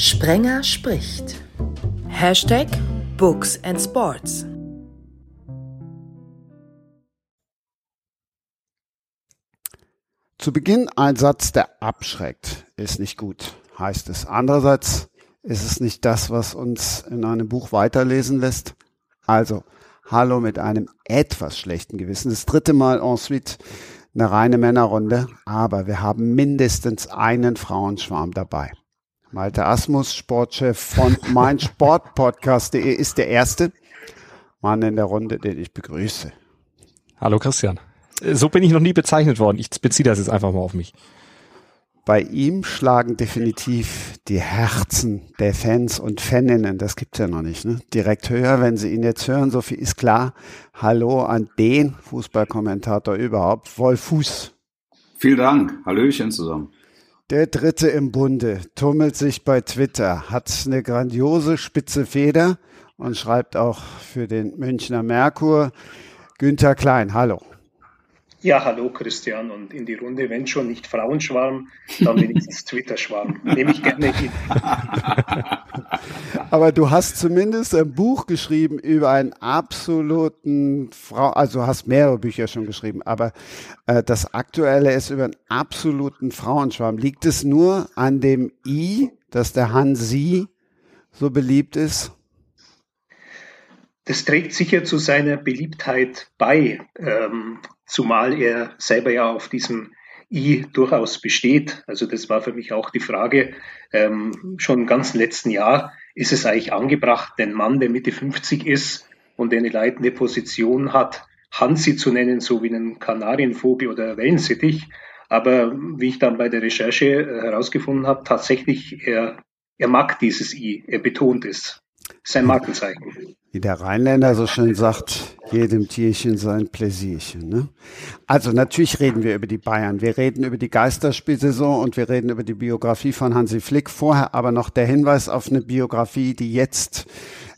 Sprenger spricht. Hashtag Books and Sports. Zu Beginn ein Satz, der abschreckt, ist nicht gut, heißt es. Andererseits ist es nicht das, was uns in einem Buch weiterlesen lässt. Also, hallo mit einem etwas schlechten Gewissen. Das dritte Mal ensuite eine reine Männerrunde, aber wir haben mindestens einen Frauenschwarm dabei. Malte Asmus, Sportchef von meinsportpodcast.de ist der erste Mann in der Runde, den ich begrüße. Hallo Christian. So bin ich noch nie bezeichnet worden. Ich beziehe das jetzt einfach mal auf mich. Bei ihm schlagen definitiv die Herzen der Fans und Faninnen, das gibt's ja noch nicht, ne? direkt höher, wenn sie ihn jetzt hören. So viel ist klar. Hallo an den Fußballkommentator überhaupt, Wolf Fuß. Vielen Dank. Hallöchen zusammen. Der Dritte im Bunde tummelt sich bei Twitter, hat eine grandiose spitze Feder und schreibt auch für den Münchner Merkur. Günther Klein, hallo. Ja, hallo Christian und in die Runde, wenn schon nicht Frauenschwarm, dann wenigstens Twitter-Schwarm. Nehme ich gerne hin. Aber du hast zumindest ein Buch geschrieben über einen absoluten Frau, also hast mehrere Bücher schon geschrieben, aber äh, das aktuelle ist über einen absoluten Frauenschwarm. Liegt es nur an dem I, dass der Hansi so beliebt ist? Das trägt sicher zu seiner Beliebtheit bei, ähm, zumal er selber ja auf diesem I durchaus besteht. Also das war für mich auch die Frage ähm, schon im ganzen letzten Jahr. Ist es eigentlich angebracht, den Mann, der Mitte 50 ist und eine leitende Position hat, Hansi zu nennen, so wie einen Kanarienvogel oder Wellensittich? Aber wie ich dann bei der Recherche äh, herausgefunden habe, tatsächlich, er, er mag dieses I, er betont es. Sein Markenzeichen. Wie der Rheinländer so schön sagt, jedem Tierchen sein Pläsierchen. Ne? Also natürlich reden wir über die Bayern. Wir reden über die Geisterspielsaison und wir reden über die Biografie von Hansi Flick. Vorher aber noch der Hinweis auf eine Biografie, die jetzt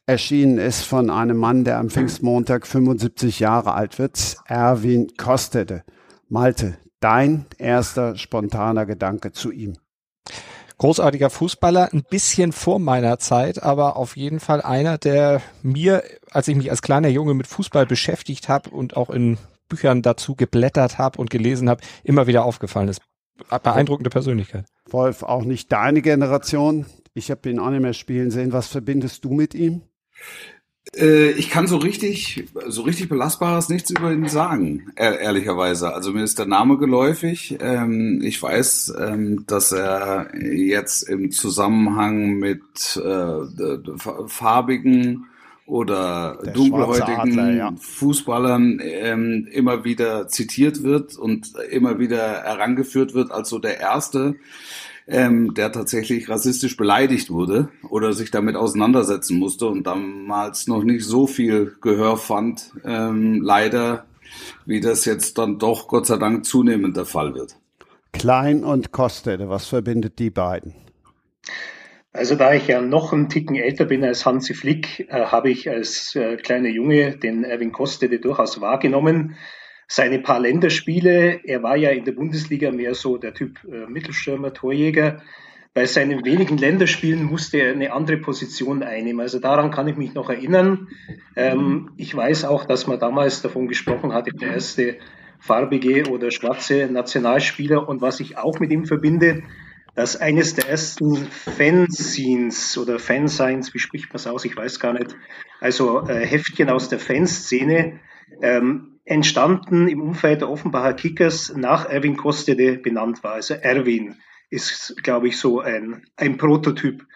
erschienen ist von einem Mann, der am Pfingstmontag 75 Jahre alt wird, Erwin Kostede. Malte, dein erster spontaner Gedanke zu ihm großartiger Fußballer, ein bisschen vor meiner Zeit, aber auf jeden Fall einer, der mir, als ich mich als kleiner Junge mit Fußball beschäftigt habe und auch in Büchern dazu geblättert habe und gelesen habe, immer wieder aufgefallen ist. Beeindruckende Persönlichkeit. Wolf, auch nicht deine Generation. Ich habe ihn auch nicht mehr spielen sehen. Was verbindest du mit ihm? Äh, ich kann so richtig, so richtig belastbares nichts über ihn sagen, ehrlicherweise. Also mir ist der Name geläufig. Ähm, ich weiß, ähm, dass er jetzt im Zusammenhang mit äh, farbigen oder der dunkelhäutigen Adler, ja. Fußballern ähm, immer wieder zitiert wird und immer wieder herangeführt wird als so der erste, ähm, der tatsächlich rassistisch beleidigt wurde oder sich damit auseinandersetzen musste und damals noch nicht so viel Gehör fand, ähm, leider, wie das jetzt dann doch Gott sei Dank zunehmend der Fall wird. Klein und Kostede, was verbindet die beiden? Also da ich ja noch einen Ticken älter bin als Hansi Flick, äh, habe ich als äh, kleiner Junge den Erwin Kostede durchaus wahrgenommen seine paar Länderspiele, er war ja in der Bundesliga mehr so der Typ äh, Mittelstürmer, Torjäger. Bei seinen wenigen Länderspielen musste er eine andere Position einnehmen. Also daran kann ich mich noch erinnern. Ähm, ich weiß auch, dass man damals davon gesprochen hatte, der erste farbige oder schwarze Nationalspieler. Und was ich auch mit ihm verbinde, dass eines der ersten Fanzines oder Fansigns, wie spricht man es aus, ich weiß gar nicht, also äh, Heftchen aus der Fanszene, ähm, entstanden im Umfeld der Offenbacher Kickers nach Erwin Kostede benannt war. Also Erwin ist, glaube ich, so ein, ein Prototyp äh,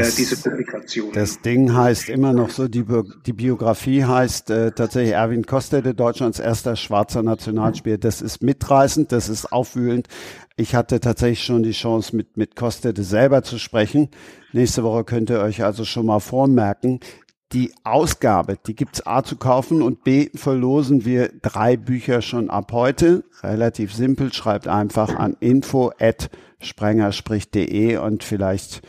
das, dieser Publikation. Das Ding heißt immer noch so, die, die Biografie heißt äh, tatsächlich Erwin Kostede, Deutschlands erster schwarzer Nationalspieler. Das ist mitreißend, das ist aufwühlend. Ich hatte tatsächlich schon die Chance, mit, mit Kostede selber zu sprechen. Nächste Woche könnt ihr euch also schon mal vormerken, die Ausgabe, die gibt's A zu kaufen und B verlosen wir drei Bücher schon ab heute. Relativ simpel, schreibt einfach an info at sprengerspricht.de und vielleicht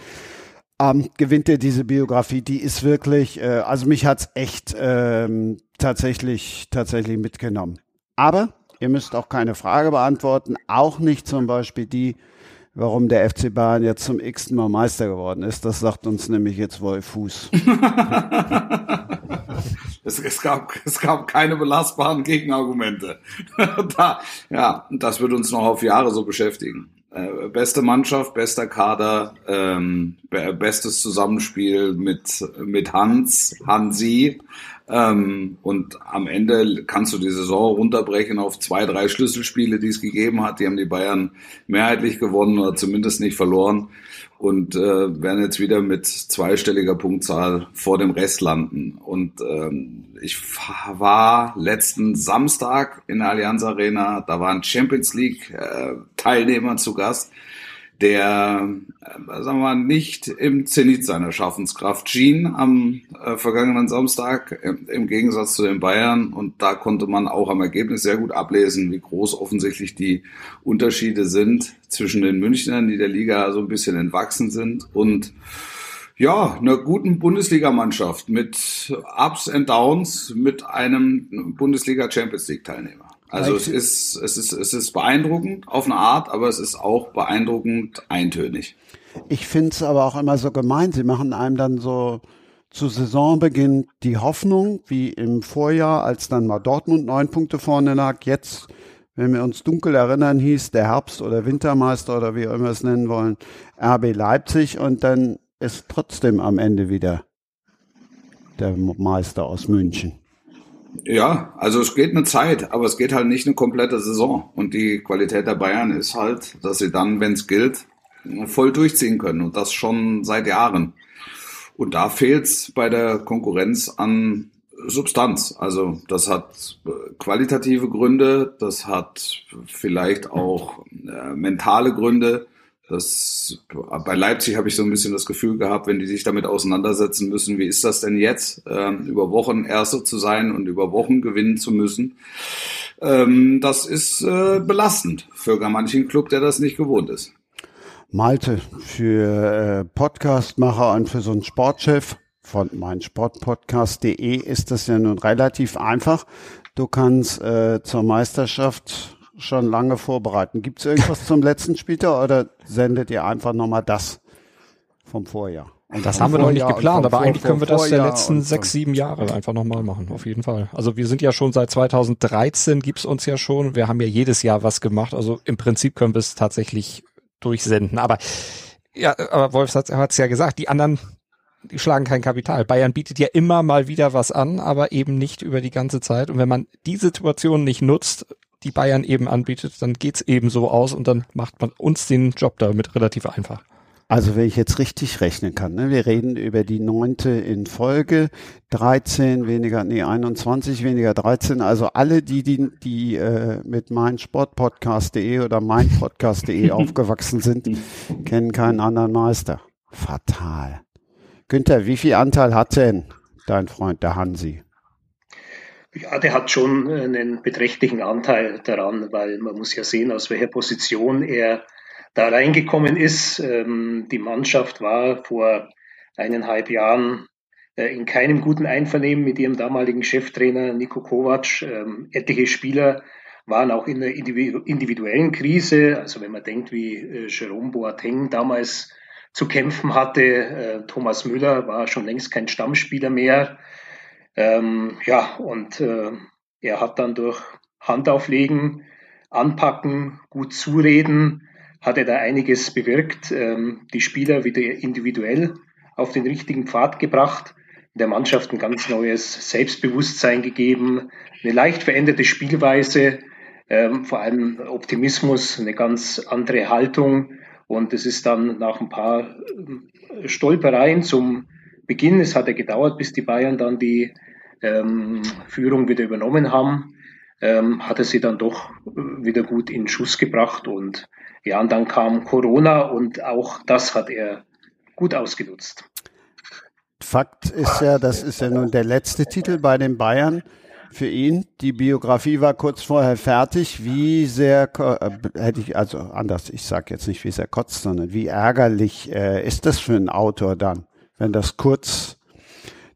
ähm, gewinnt ihr diese Biografie. Die ist wirklich, äh, also mich hat's echt ähm, tatsächlich, tatsächlich mitgenommen. Aber ihr müsst auch keine Frage beantworten, auch nicht zum Beispiel die, warum der FC Bayern jetzt zum x-ten Mal Meister geworden ist. Das sagt uns nämlich jetzt Wolf Fuß. es, es, gab, es gab keine belastbaren Gegenargumente. da, ja, das wird uns noch auf Jahre so beschäftigen. Äh, beste Mannschaft, bester Kader, ähm, bestes Zusammenspiel mit, mit Hans, Hansi. Ähm, und am Ende kannst du die Saison runterbrechen auf zwei, drei Schlüsselspiele, die es gegeben hat. Die haben die Bayern mehrheitlich gewonnen oder zumindest nicht verloren und äh, werden jetzt wieder mit zweistelliger Punktzahl vor dem Rest landen. Und ähm, ich war letzten Samstag in der Allianz Arena, da waren Champions League äh, Teilnehmer zu Gast der, äh, sagen wir mal, nicht im Zenit seiner Schaffenskraft schien am äh, vergangenen Samstag, im, im, Gegensatz zu den Bayern. Und da konnte man auch am Ergebnis sehr gut ablesen, wie groß offensichtlich die Unterschiede sind zwischen den Münchnern, die der Liga so ein bisschen entwachsen sind, und ja, einer guten Bundesligamannschaft mit Ups and Downs, mit einem Bundesliga Champions League Teilnehmer. Also es ist, es ist, es ist beeindruckend auf eine Art, aber es ist auch beeindruckend eintönig. Ich finde es aber auch immer so gemein. Sie machen einem dann so zu Saisonbeginn die Hoffnung, wie im Vorjahr, als dann mal Dortmund neun Punkte vorne lag. Jetzt, wenn wir uns dunkel erinnern, hieß der Herbst- oder Wintermeister oder wie auch immer es nennen wollen, RB Leipzig und dann ist trotzdem am Ende wieder der Meister aus München. Ja, also es geht eine Zeit, aber es geht halt nicht eine komplette Saison. Und die Qualität der Bayern ist halt, dass sie dann, wenn es gilt, voll durchziehen können. Und das schon seit Jahren. Und da fehlt es bei der Konkurrenz an Substanz. Also das hat qualitative Gründe, das hat vielleicht auch äh, mentale Gründe. Das, bei Leipzig habe ich so ein bisschen das Gefühl gehabt, wenn die sich damit auseinandersetzen müssen, wie ist das denn jetzt, ähm, über Wochen Erster zu sein und über Wochen gewinnen zu müssen. Ähm, das ist äh, belastend für gar manchen Club, der das nicht gewohnt ist. Malte, für äh, Podcastmacher und für so einen Sportchef von meinsportpodcast.de ist das ja nun relativ einfach. Du kannst äh, zur Meisterschaft schon lange vorbereiten. Gibt es irgendwas zum letzten Spieltag oder sendet ihr einfach nochmal das vom Vorjahr? Und das haben wir noch nicht geplant, aber eigentlich können wir das der letzten sechs, sieben Jahre einfach nochmal machen, auf jeden Fall. Also wir sind ja schon seit 2013 gibt's uns ja schon. Wir haben ja jedes Jahr was gemacht. Also im Prinzip können wir es tatsächlich durchsenden. Aber ja, aber Wolf hat es ja gesagt, die anderen, die schlagen kein Kapital. Bayern bietet ja immer mal wieder was an, aber eben nicht über die ganze Zeit. Und wenn man die Situation nicht nutzt, die Bayern eben anbietet, dann geht's eben so aus und dann macht man uns den Job damit relativ einfach. Also wenn ich jetzt richtig rechnen kann, ne, wir reden über die neunte in Folge, 13 weniger, nee, 21 weniger 13, also alle die, die, die äh, mit meinsportpodcast.de oder meinpodcast.de aufgewachsen sind, kennen keinen anderen Meister. Fatal. Günther, wie viel Anteil hat denn dein Freund, der Hansi? Ja, der hat schon einen beträchtlichen Anteil daran, weil man muss ja sehen, aus welcher Position er da reingekommen ist. Ähm, die Mannschaft war vor eineinhalb Jahren äh, in keinem guten Einvernehmen mit ihrem damaligen Cheftrainer Niko Kovac. Ähm, etliche Spieler waren auch in einer individuellen Krise. Also wenn man denkt, wie äh, Jerome Boateng damals zu kämpfen hatte, äh, Thomas Müller war schon längst kein Stammspieler mehr. Ähm, ja, und äh, er hat dann durch Handauflegen, Anpacken, gut zureden, hat er da einiges bewirkt, ähm, die Spieler wieder individuell auf den richtigen Pfad gebracht, der Mannschaft ein ganz neues Selbstbewusstsein gegeben, eine leicht veränderte Spielweise, ähm, vor allem Optimismus, eine ganz andere Haltung. Und es ist dann nach ein paar äh, Stolpereien zum Beginn, es hat ja gedauert, bis die Bayern dann die ähm, Führung wieder übernommen haben, ähm, er sie dann doch wieder gut in Schuss gebracht. Und ja, und dann kam Corona und auch das hat er gut ausgenutzt. Fakt ist ja, das ist ja nun der letzte Titel bei den Bayern für ihn. Die Biografie war kurz vorher fertig. Wie sehr äh, hätte ich, also anders, ich sage jetzt nicht, wie sehr kotzt, sondern wie ärgerlich äh, ist das für einen Autor dann? Wenn das kurz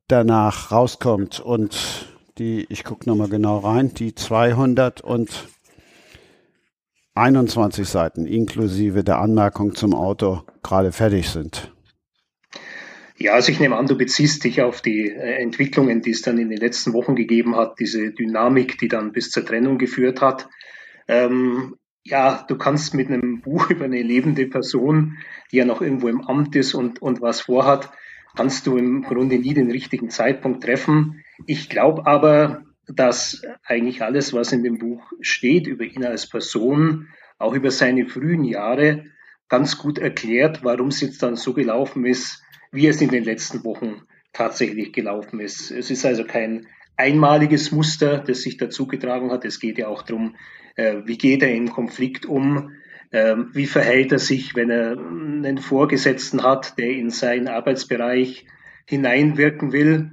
danach rauskommt und die, ich gucke nochmal genau rein, die 200 und 21 Seiten inklusive der Anmerkung zum Auto gerade fertig sind. Ja, also ich nehme an, du beziehst dich auf die äh, Entwicklungen, die es dann in den letzten Wochen gegeben hat, diese Dynamik, die dann bis zur Trennung geführt hat. Ähm, ja, du kannst mit einem Buch über eine lebende Person, die ja noch irgendwo im Amt ist und, und was vorhat, kannst du im Grunde nie den richtigen Zeitpunkt treffen. Ich glaube aber, dass eigentlich alles, was in dem Buch steht über ihn als Person, auch über seine frühen Jahre, ganz gut erklärt, warum es jetzt dann so gelaufen ist, wie es in den letzten Wochen tatsächlich gelaufen ist. Es ist also kein einmaliges Muster, das sich dazugetragen hat. Es geht ja auch darum, äh, wie geht er im Konflikt um, äh, wie verhält er sich, wenn er einen Vorgesetzten hat, der in seinen Arbeitsbereich hineinwirken will.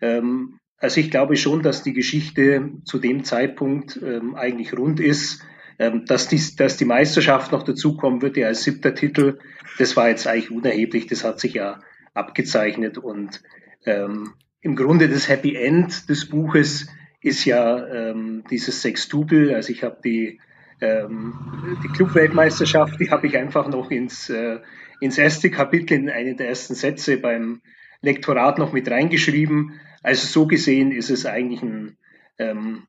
Ähm, also ich glaube schon, dass die Geschichte zu dem Zeitpunkt ähm, eigentlich rund ist. Ähm, dass, die, dass die Meisterschaft noch dazukommen wird, ja als siebter Titel, das war jetzt eigentlich unerheblich. Das hat sich ja abgezeichnet. Und ähm, im Grunde das Happy End des Buches ist ja ähm, dieses Sextupel. Also ich habe die, ähm, die Clubweltmeisterschaft, die habe ich einfach noch ins, äh, ins erste Kapitel, in einen der ersten Sätze beim Lektorat noch mit reingeschrieben. Also so gesehen ist es eigentlich ein, ähm,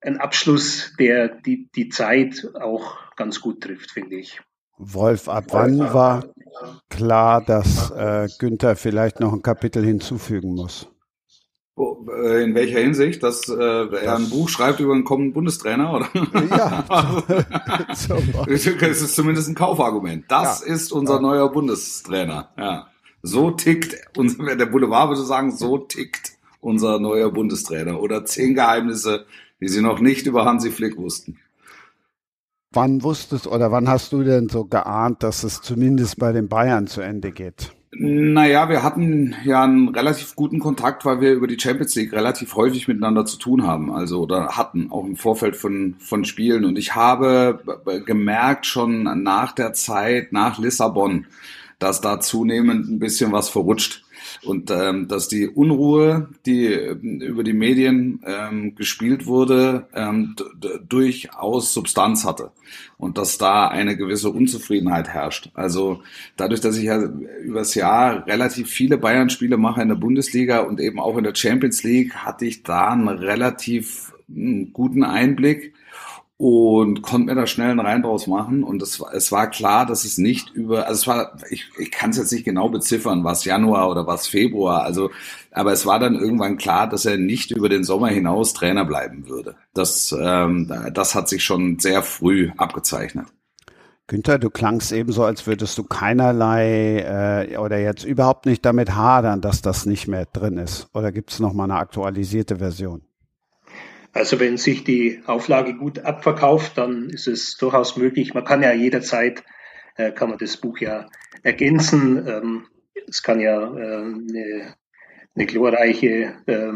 ein Abschluss, der die, die Zeit auch ganz gut trifft, finde ich. Wolf, ab wann war klar, dass äh, Günther vielleicht noch ein Kapitel hinzufügen muss? Äh, in welcher Hinsicht? Dass äh, er ein Buch schreibt über einen kommenden Bundestrainer? Oder? Ja. Es ist zumindest ein Kaufargument. Das ja. ist unser ja. neuer Bundestrainer. Ja. So tickt, unser, der Boulevard würde sagen, so tickt unser neuer Bundestrainer. Oder zehn Geheimnisse, die sie noch nicht über Hansi Flick wussten. Wann wusstest oder wann hast du denn so geahnt, dass es zumindest bei den Bayern zu Ende geht? Naja, wir hatten ja einen relativ guten Kontakt, weil wir über die Champions League relativ häufig miteinander zu tun haben, also oder hatten, auch im Vorfeld von, von Spielen. Und ich habe gemerkt schon nach der Zeit, nach Lissabon, dass da zunehmend ein bisschen was verrutscht und ähm, dass die Unruhe, die ähm, über die Medien ähm, gespielt wurde, ähm, durchaus Substanz hatte und dass da eine gewisse Unzufriedenheit herrscht. Also dadurch, dass ich ja übers Jahr relativ viele Bayern-Spiele mache in der Bundesliga und eben auch in der Champions League, hatte ich da einen relativ hm, guten Einblick und konnte mir da schnell einen Rein draus machen. Und es, es war klar, dass es nicht über, also es war, ich, ich kann es jetzt nicht genau beziffern, was Januar oder was Februar, also, aber es war dann irgendwann klar, dass er nicht über den Sommer hinaus Trainer bleiben würde. Das, ähm, das hat sich schon sehr früh abgezeichnet. Günther, du klangst ebenso, als würdest du keinerlei äh, oder jetzt überhaupt nicht damit hadern, dass das nicht mehr drin ist. Oder gibt es noch mal eine aktualisierte Version? Also wenn sich die Auflage gut abverkauft, dann ist es durchaus möglich. Man kann ja jederzeit, äh, kann man das Buch ja ergänzen. Ähm, es kann ja äh, eine, eine glorreiche äh,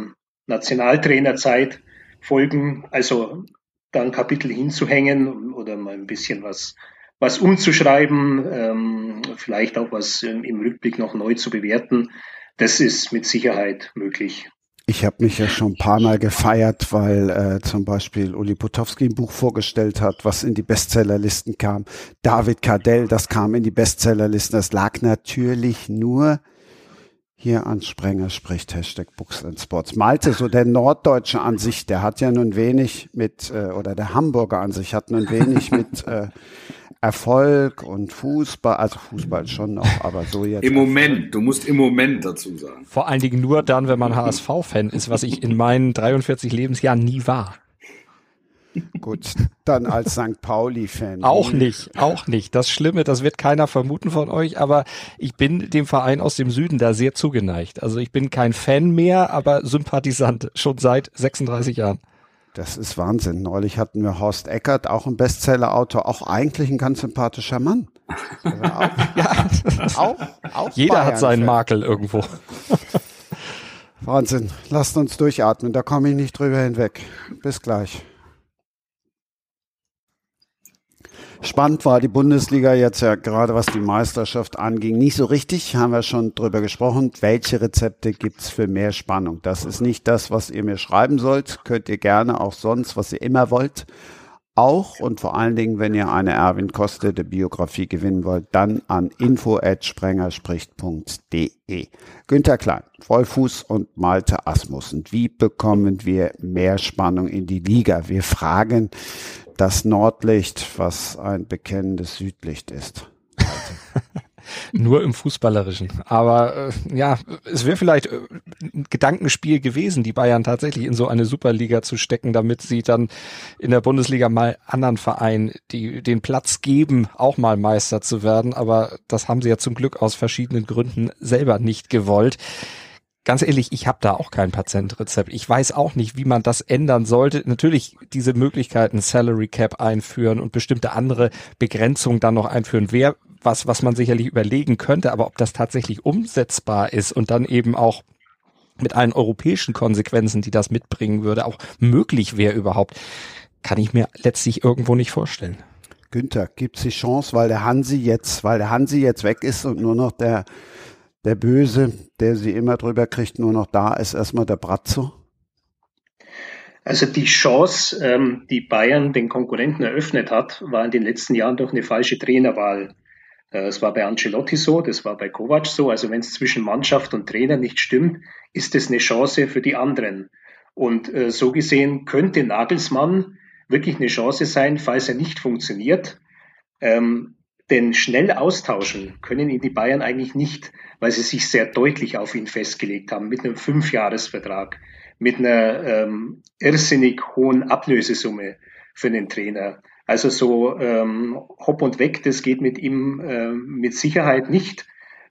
Nationaltrainerzeit folgen. Also da ein Kapitel hinzuhängen oder mal ein bisschen was, was umzuschreiben, ähm, vielleicht auch was im Rückblick noch neu zu bewerten. Das ist mit Sicherheit möglich. Ich habe mich ja schon ein paar Mal gefeiert, weil äh, zum Beispiel Uli Potowski ein Buch vorgestellt hat, was in die Bestsellerlisten kam. David Cardell, das kam in die Bestsellerlisten. Das lag natürlich nur hier an Sprenger spricht Hashtag Books and Sports. Malte, so der Norddeutsche an sich, der hat ja nun wenig mit, äh, oder der Hamburger an sich hat nun wenig mit äh, Erfolg und Fußball, also Fußball schon noch, aber so jetzt. Im Moment, du musst im Moment dazu sagen. Vor allen Dingen nur dann, wenn man HSV-Fan ist, was ich in meinen 43 Lebensjahren nie war. Gut, dann als St. Pauli-Fan. Auch nicht, auch nicht. Das Schlimme, das wird keiner vermuten von euch, aber ich bin dem Verein aus dem Süden da sehr zugeneigt. Also ich bin kein Fan mehr, aber Sympathisant, schon seit 36 Jahren. Das ist Wahnsinn. Neulich hatten wir Horst Eckert, auch ein Bestseller-Autor, auch eigentlich ein ganz sympathischer Mann. Also auch, ja, auch, auch jeder Bayern hat seinen Makel irgendwo. Wahnsinn. Lasst uns durchatmen, da komme ich nicht drüber hinweg. Bis gleich. Spannend war die Bundesliga jetzt ja gerade, was die Meisterschaft anging, nicht so richtig, haben wir schon drüber gesprochen. Welche Rezepte gibt's für mehr Spannung? Das ist nicht das, was ihr mir schreiben sollt. Könnt ihr gerne auch sonst, was ihr immer wollt. auch und vor allen Dingen, wenn ihr eine Erwin Kostede Biografie gewinnen wollt, dann an info@sprengerspricht.de. Günter Klein, Vollfuß und Malte Asmussen. Wie bekommen wir mehr Spannung in die Liga? Wir fragen das Nordlicht, was ein bekennendes Südlicht ist. Nur im Fußballerischen. Aber äh, ja, es wäre vielleicht äh, ein Gedankenspiel gewesen, die Bayern tatsächlich in so eine Superliga zu stecken, damit sie dann in der Bundesliga mal anderen Vereinen die, den Platz geben, auch mal Meister zu werden. Aber das haben sie ja zum Glück aus verschiedenen Gründen selber nicht gewollt ganz ehrlich, ich habe da auch kein Patientrezept. Ich weiß auch nicht, wie man das ändern sollte. Natürlich diese Möglichkeiten Salary Cap einführen und bestimmte andere Begrenzungen dann noch einführen, wäre was, was man sicherlich überlegen könnte, aber ob das tatsächlich umsetzbar ist und dann eben auch mit allen europäischen Konsequenzen, die das mitbringen würde, auch möglich wäre überhaupt, kann ich mir letztlich irgendwo nicht vorstellen. Günther, gibt es die Chance, weil der Hansi jetzt, weil der Hansi jetzt weg ist und nur noch der, der Böse, der sie immer drüber kriegt, nur noch da ist, erstmal der Brazzo? Also die Chance, ähm, die Bayern den Konkurrenten eröffnet hat, war in den letzten Jahren durch eine falsche Trainerwahl. Äh, es war bei Ancelotti so, das war bei Kovac so. Also wenn es zwischen Mannschaft und Trainer nicht stimmt, ist es eine Chance für die anderen. Und äh, so gesehen könnte Nagelsmann wirklich eine Chance sein, falls er nicht funktioniert. Ähm, denn schnell austauschen können ihn die Bayern eigentlich nicht, weil sie sich sehr deutlich auf ihn festgelegt haben mit einem Fünfjahresvertrag, mit einer ähm, irrsinnig hohen Ablösesumme für den Trainer. Also so ähm, hopp und weg, das geht mit ihm äh, mit Sicherheit nicht.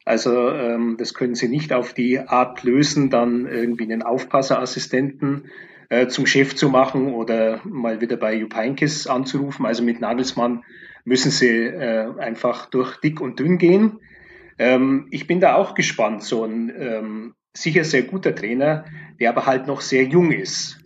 Also ähm, das können Sie nicht auf die Art lösen, dann irgendwie einen Aufpasserassistenten äh, zum Chef zu machen oder mal wieder bei Jupp Heynckes anzurufen. Also mit Nagelsmann müssen Sie äh, einfach durch dick und dünn gehen. Ähm, ich bin da auch gespannt. So ein ähm, sicher sehr guter Trainer, der aber halt noch sehr jung ist.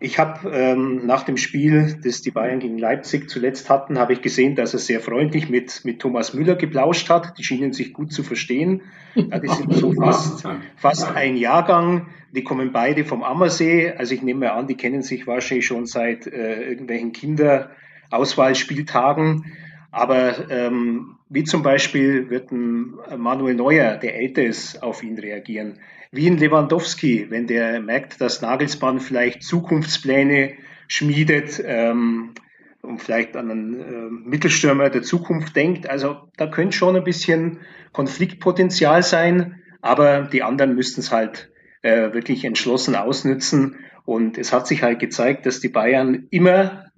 Ich habe ähm, nach dem Spiel, das die Bayern gegen Leipzig zuletzt hatten, habe ich gesehen, dass er sehr freundlich mit, mit Thomas Müller geplauscht hat. Die schienen sich gut zu verstehen. Ja, die sind so fast, fast ein Jahrgang. Die kommen beide vom Ammersee. Also ich nehme an, die kennen sich wahrscheinlich schon seit äh, irgendwelchen Kinderauswahlspieltagen. Aber ähm, wie zum Beispiel wird ein Manuel Neuer, der älter ist, auf ihn reagieren wie in Lewandowski, wenn der merkt, dass Nagelsmann vielleicht Zukunftspläne schmiedet ähm, und vielleicht an einen äh, Mittelstürmer der Zukunft denkt. Also da könnte schon ein bisschen Konfliktpotenzial sein, aber die anderen müssten es halt äh, wirklich entschlossen ausnützen. Und es hat sich halt gezeigt, dass die Bayern immer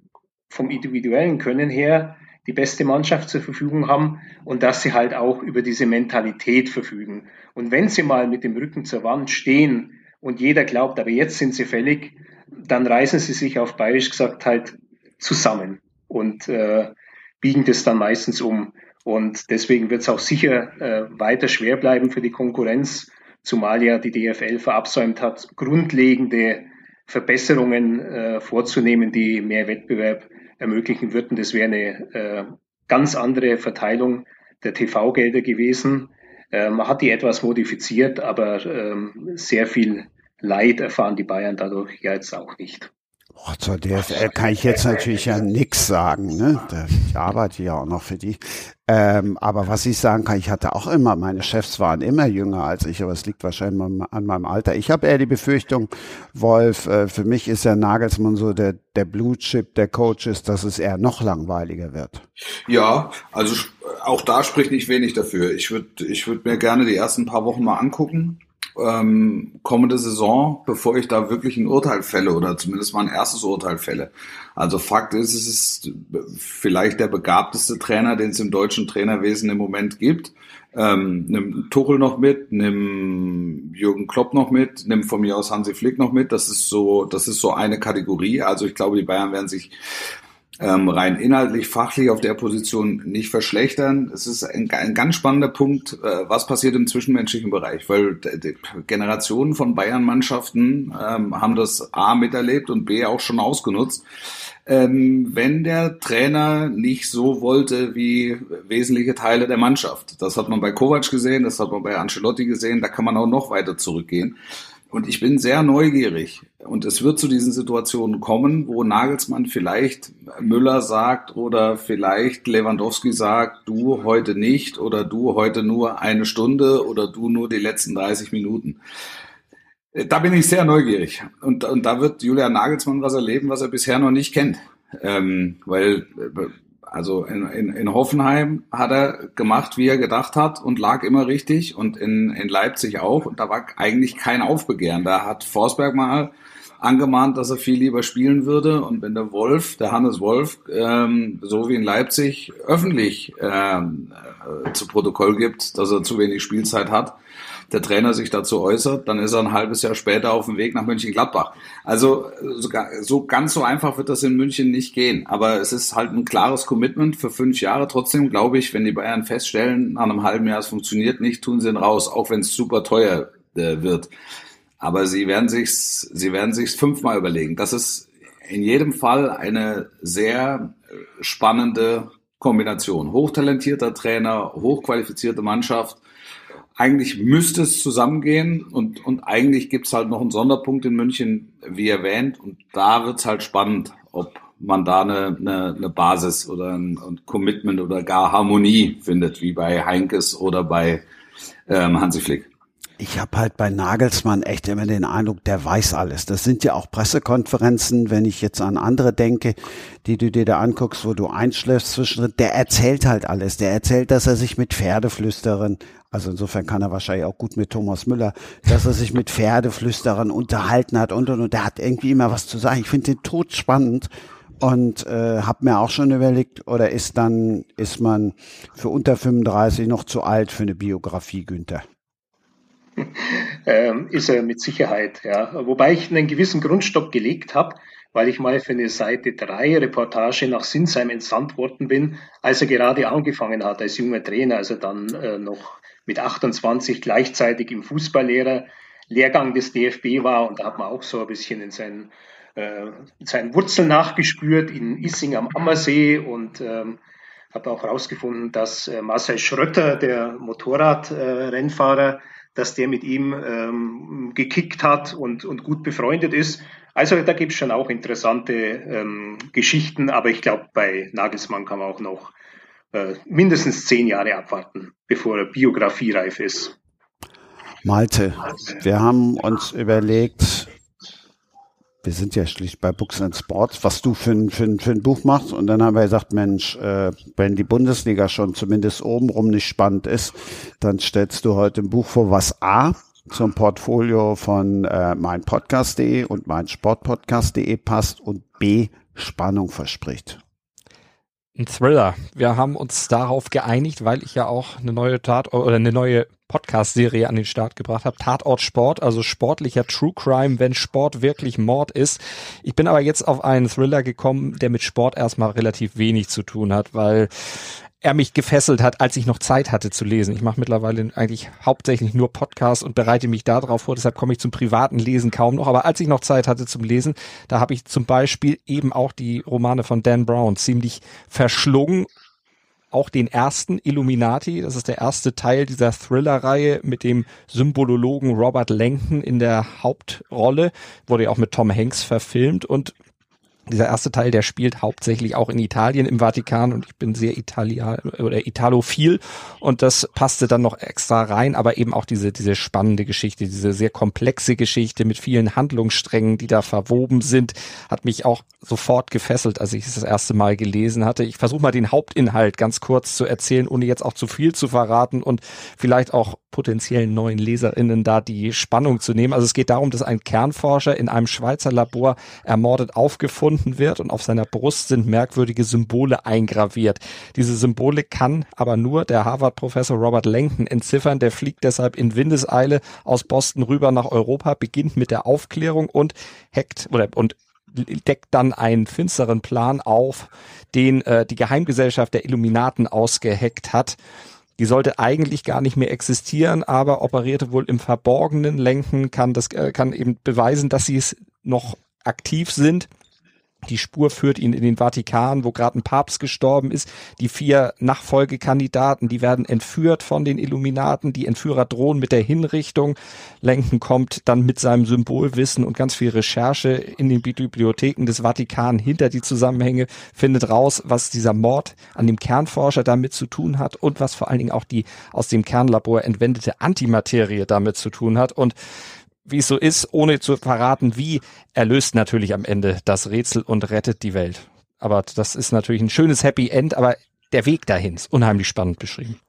vom individuellen Können her die beste Mannschaft zur Verfügung haben und dass sie halt auch über diese Mentalität verfügen. Und wenn sie mal mit dem Rücken zur Wand stehen und jeder glaubt, aber jetzt sind sie fällig, dann reißen sie sich auf Bayerisch gesagt halt zusammen und äh, biegen das dann meistens um. Und deswegen wird es auch sicher äh, weiter schwer bleiben für die Konkurrenz, zumal ja die DFL verabsäumt hat, grundlegende Verbesserungen äh, vorzunehmen, die mehr Wettbewerb ermöglichen würden. Das wäre eine äh, ganz andere Verteilung der TV-Gelder gewesen. Äh, man hat die etwas modifiziert, aber ähm, sehr viel Leid erfahren die Bayern dadurch ja jetzt auch nicht. Boah, zur DFL kann ich jetzt natürlich ja nichts sagen. Ne? Ich arbeite ja auch noch für die. Ähm, aber was ich sagen kann, ich hatte auch immer, meine Chefs waren immer jünger als ich, aber es liegt wahrscheinlich an meinem Alter. Ich habe eher die Befürchtung, Wolf, äh, für mich ist der Nagelsmann so der, der Blue Chip der Coaches, dass es eher noch langweiliger wird. Ja, also auch da spricht nicht wenig dafür. Ich würde ich würd mir gerne die ersten paar Wochen mal angucken ähm, kommende Saison, bevor ich da wirklich ein Urteil fälle oder zumindest mal erstes Urteil fälle. Also Fakt ist, es ist vielleicht der begabteste Trainer, den es im deutschen Trainerwesen im Moment gibt. Ähm, nimm Tuchel noch mit, nimm Jürgen Klopp noch mit, nimm von mir aus Hansi Flick noch mit. Das ist so, das ist so eine Kategorie. Also ich glaube, die Bayern werden sich ähm, rein inhaltlich, fachlich auf der Position nicht verschlechtern. Es ist ein, ein ganz spannender Punkt, äh, was passiert im zwischenmenschlichen Bereich, weil Generationen von Bayern-Mannschaften ähm, haben das A miterlebt und B auch schon ausgenutzt. Ähm, wenn der Trainer nicht so wollte wie wesentliche Teile der Mannschaft. Das hat man bei Kovac gesehen, das hat man bei Ancelotti gesehen, da kann man auch noch weiter zurückgehen. Und ich bin sehr neugierig. Und es wird zu diesen Situationen kommen, wo Nagelsmann vielleicht Müller sagt oder vielleicht Lewandowski sagt, du heute nicht oder du heute nur eine Stunde oder du nur die letzten 30 Minuten. Da bin ich sehr neugierig. Und, und da wird Julian Nagelsmann was erleben, was er bisher noch nicht kennt. Ähm, weil also in, in, in Hoffenheim hat er gemacht, wie er gedacht hat und lag immer richtig und in, in Leipzig auch. Und da war eigentlich kein Aufbegehren. Da hat Forsberg mal angemahnt, dass er viel lieber spielen würde. Und wenn der Wolf, der Hannes Wolf, ähm, so wie in Leipzig öffentlich ähm, äh, zu Protokoll gibt, dass er zu wenig Spielzeit hat, der Trainer sich dazu äußert, dann ist er ein halbes Jahr später auf dem Weg nach Mönchengladbach. Also sogar, so ganz so einfach wird das in München nicht gehen. Aber es ist halt ein klares Commitment für fünf Jahre. Trotzdem glaube ich, wenn die Bayern feststellen, nach einem halben Jahr es funktioniert nicht, tun sie ihn raus, auch wenn es super teuer äh, wird. Aber sie werden sich's, sie werden sich's fünfmal überlegen. Das ist in jedem Fall eine sehr spannende Kombination. Hochtalentierter Trainer, hochqualifizierte Mannschaft eigentlich müsste es zusammengehen und, und eigentlich gibt's halt noch einen Sonderpunkt in München, wie erwähnt, und da wird's halt spannend, ob man da eine, eine, eine Basis oder ein, ein Commitment oder gar Harmonie findet, wie bei Heinkes oder bei ähm, Hansi Flick. Ich habe halt bei Nagelsmann echt immer den Eindruck, der weiß alles. Das sind ja auch Pressekonferenzen, wenn ich jetzt an andere denke, die du dir da anguckst, wo du einschläfst zwischendrin. Der erzählt halt alles. Der erzählt, dass er sich mit Pferdeflüsterern, also insofern kann er wahrscheinlich auch gut mit Thomas Müller, dass er sich mit Pferdeflüsterern unterhalten hat und und und. Der hat irgendwie immer was zu sagen. Ich finde den tot spannend und äh, habe mir auch schon überlegt, oder ist dann ist man für unter 35 noch zu alt für eine Biografie, Günther? ähm, ist er mit Sicherheit. Ja. Wobei ich einen gewissen Grundstock gelegt habe, weil ich mal für eine Seite 3 Reportage nach Sinsheim entsandt worden bin, als er gerade angefangen hat als junger Trainer, also dann äh, noch mit 28 gleichzeitig im Fußballlehrer Lehrgang des DFB war und da hat man auch so ein bisschen in seinen, äh, seinen Wurzeln nachgespürt in Issing am Ammersee und ähm, habe auch herausgefunden, dass äh, Marcel Schrötter, der Motorradrennfahrer, äh, dass der mit ihm ähm, gekickt hat und, und gut befreundet ist. Also da gibt es schon auch interessante ähm, Geschichten, aber ich glaube, bei Nagelsmann kann man auch noch äh, mindestens zehn Jahre abwarten, bevor er biografiereif ist. Malte, wir haben uns überlegt, wir sind ja schließlich bei Books and Sports, was du für ein, für ein, für ein Buch machst. Und dann haben wir gesagt, Mensch, äh, wenn die Bundesliga schon zumindest obenrum nicht spannend ist, dann stellst du heute ein Buch vor, was A zum Portfolio von äh, meinpodcast.de und meinsportpodcast.de passt und B Spannung verspricht. Ein Thriller. Wir haben uns darauf geeinigt, weil ich ja auch eine neue Tat oder eine neue Podcast-Serie an den Start gebracht habe. Tatort Sport, also sportlicher True Crime, wenn Sport wirklich Mord ist. Ich bin aber jetzt auf einen Thriller gekommen, der mit Sport erstmal relativ wenig zu tun hat, weil er mich gefesselt hat, als ich noch Zeit hatte zu lesen. Ich mache mittlerweile eigentlich hauptsächlich nur Podcasts und bereite mich darauf vor, deshalb komme ich zum privaten Lesen kaum noch. Aber als ich noch Zeit hatte zum Lesen, da habe ich zum Beispiel eben auch die Romane von Dan Brown ziemlich verschlungen auch den ersten Illuminati, das ist der erste Teil dieser Thriller-Reihe mit dem Symbolologen Robert Langton in der Hauptrolle, wurde ja auch mit Tom Hanks verfilmt und dieser erste Teil, der spielt hauptsächlich auch in Italien im Vatikan und ich bin sehr Italia oder Italophil und das passte dann noch extra rein, aber eben auch diese diese spannende Geschichte, diese sehr komplexe Geschichte mit vielen Handlungssträngen, die da verwoben sind, hat mich auch sofort gefesselt, als ich es das erste Mal gelesen hatte. Ich versuche mal den Hauptinhalt ganz kurz zu erzählen, ohne jetzt auch zu viel zu verraten und vielleicht auch potenziellen neuen Leserinnen da die Spannung zu nehmen. Also es geht darum, dass ein Kernforscher in einem Schweizer Labor ermordet aufgefunden wird und auf seiner Brust sind merkwürdige Symbole eingraviert. Diese Symbole kann aber nur der Harvard-Professor Robert Langton entziffern. Der fliegt deshalb in Windeseile aus Boston rüber nach Europa, beginnt mit der Aufklärung und hackt oder und deckt dann einen finsteren Plan auf, den äh, die Geheimgesellschaft der Illuminaten ausgeheckt hat. Die sollte eigentlich gar nicht mehr existieren, aber operierte wohl im Verborgenen. Lenken kann das, äh, kann eben beweisen, dass sie es noch aktiv sind. Die Spur führt ihn in den Vatikan, wo gerade ein Papst gestorben ist. Die vier Nachfolgekandidaten, die werden entführt von den Illuminaten. Die Entführer drohen mit der Hinrichtung. Lenken kommt dann mit seinem Symbolwissen und ganz viel Recherche in den Bibliotheken des Vatikan hinter die Zusammenhänge, findet raus, was dieser Mord an dem Kernforscher damit zu tun hat und was vor allen Dingen auch die aus dem Kernlabor entwendete Antimaterie damit zu tun hat. Und wie es so ist, ohne zu verraten, wie, er löst natürlich am Ende das Rätsel und rettet die Welt. Aber das ist natürlich ein schönes Happy End, aber der Weg dahin ist unheimlich spannend beschrieben.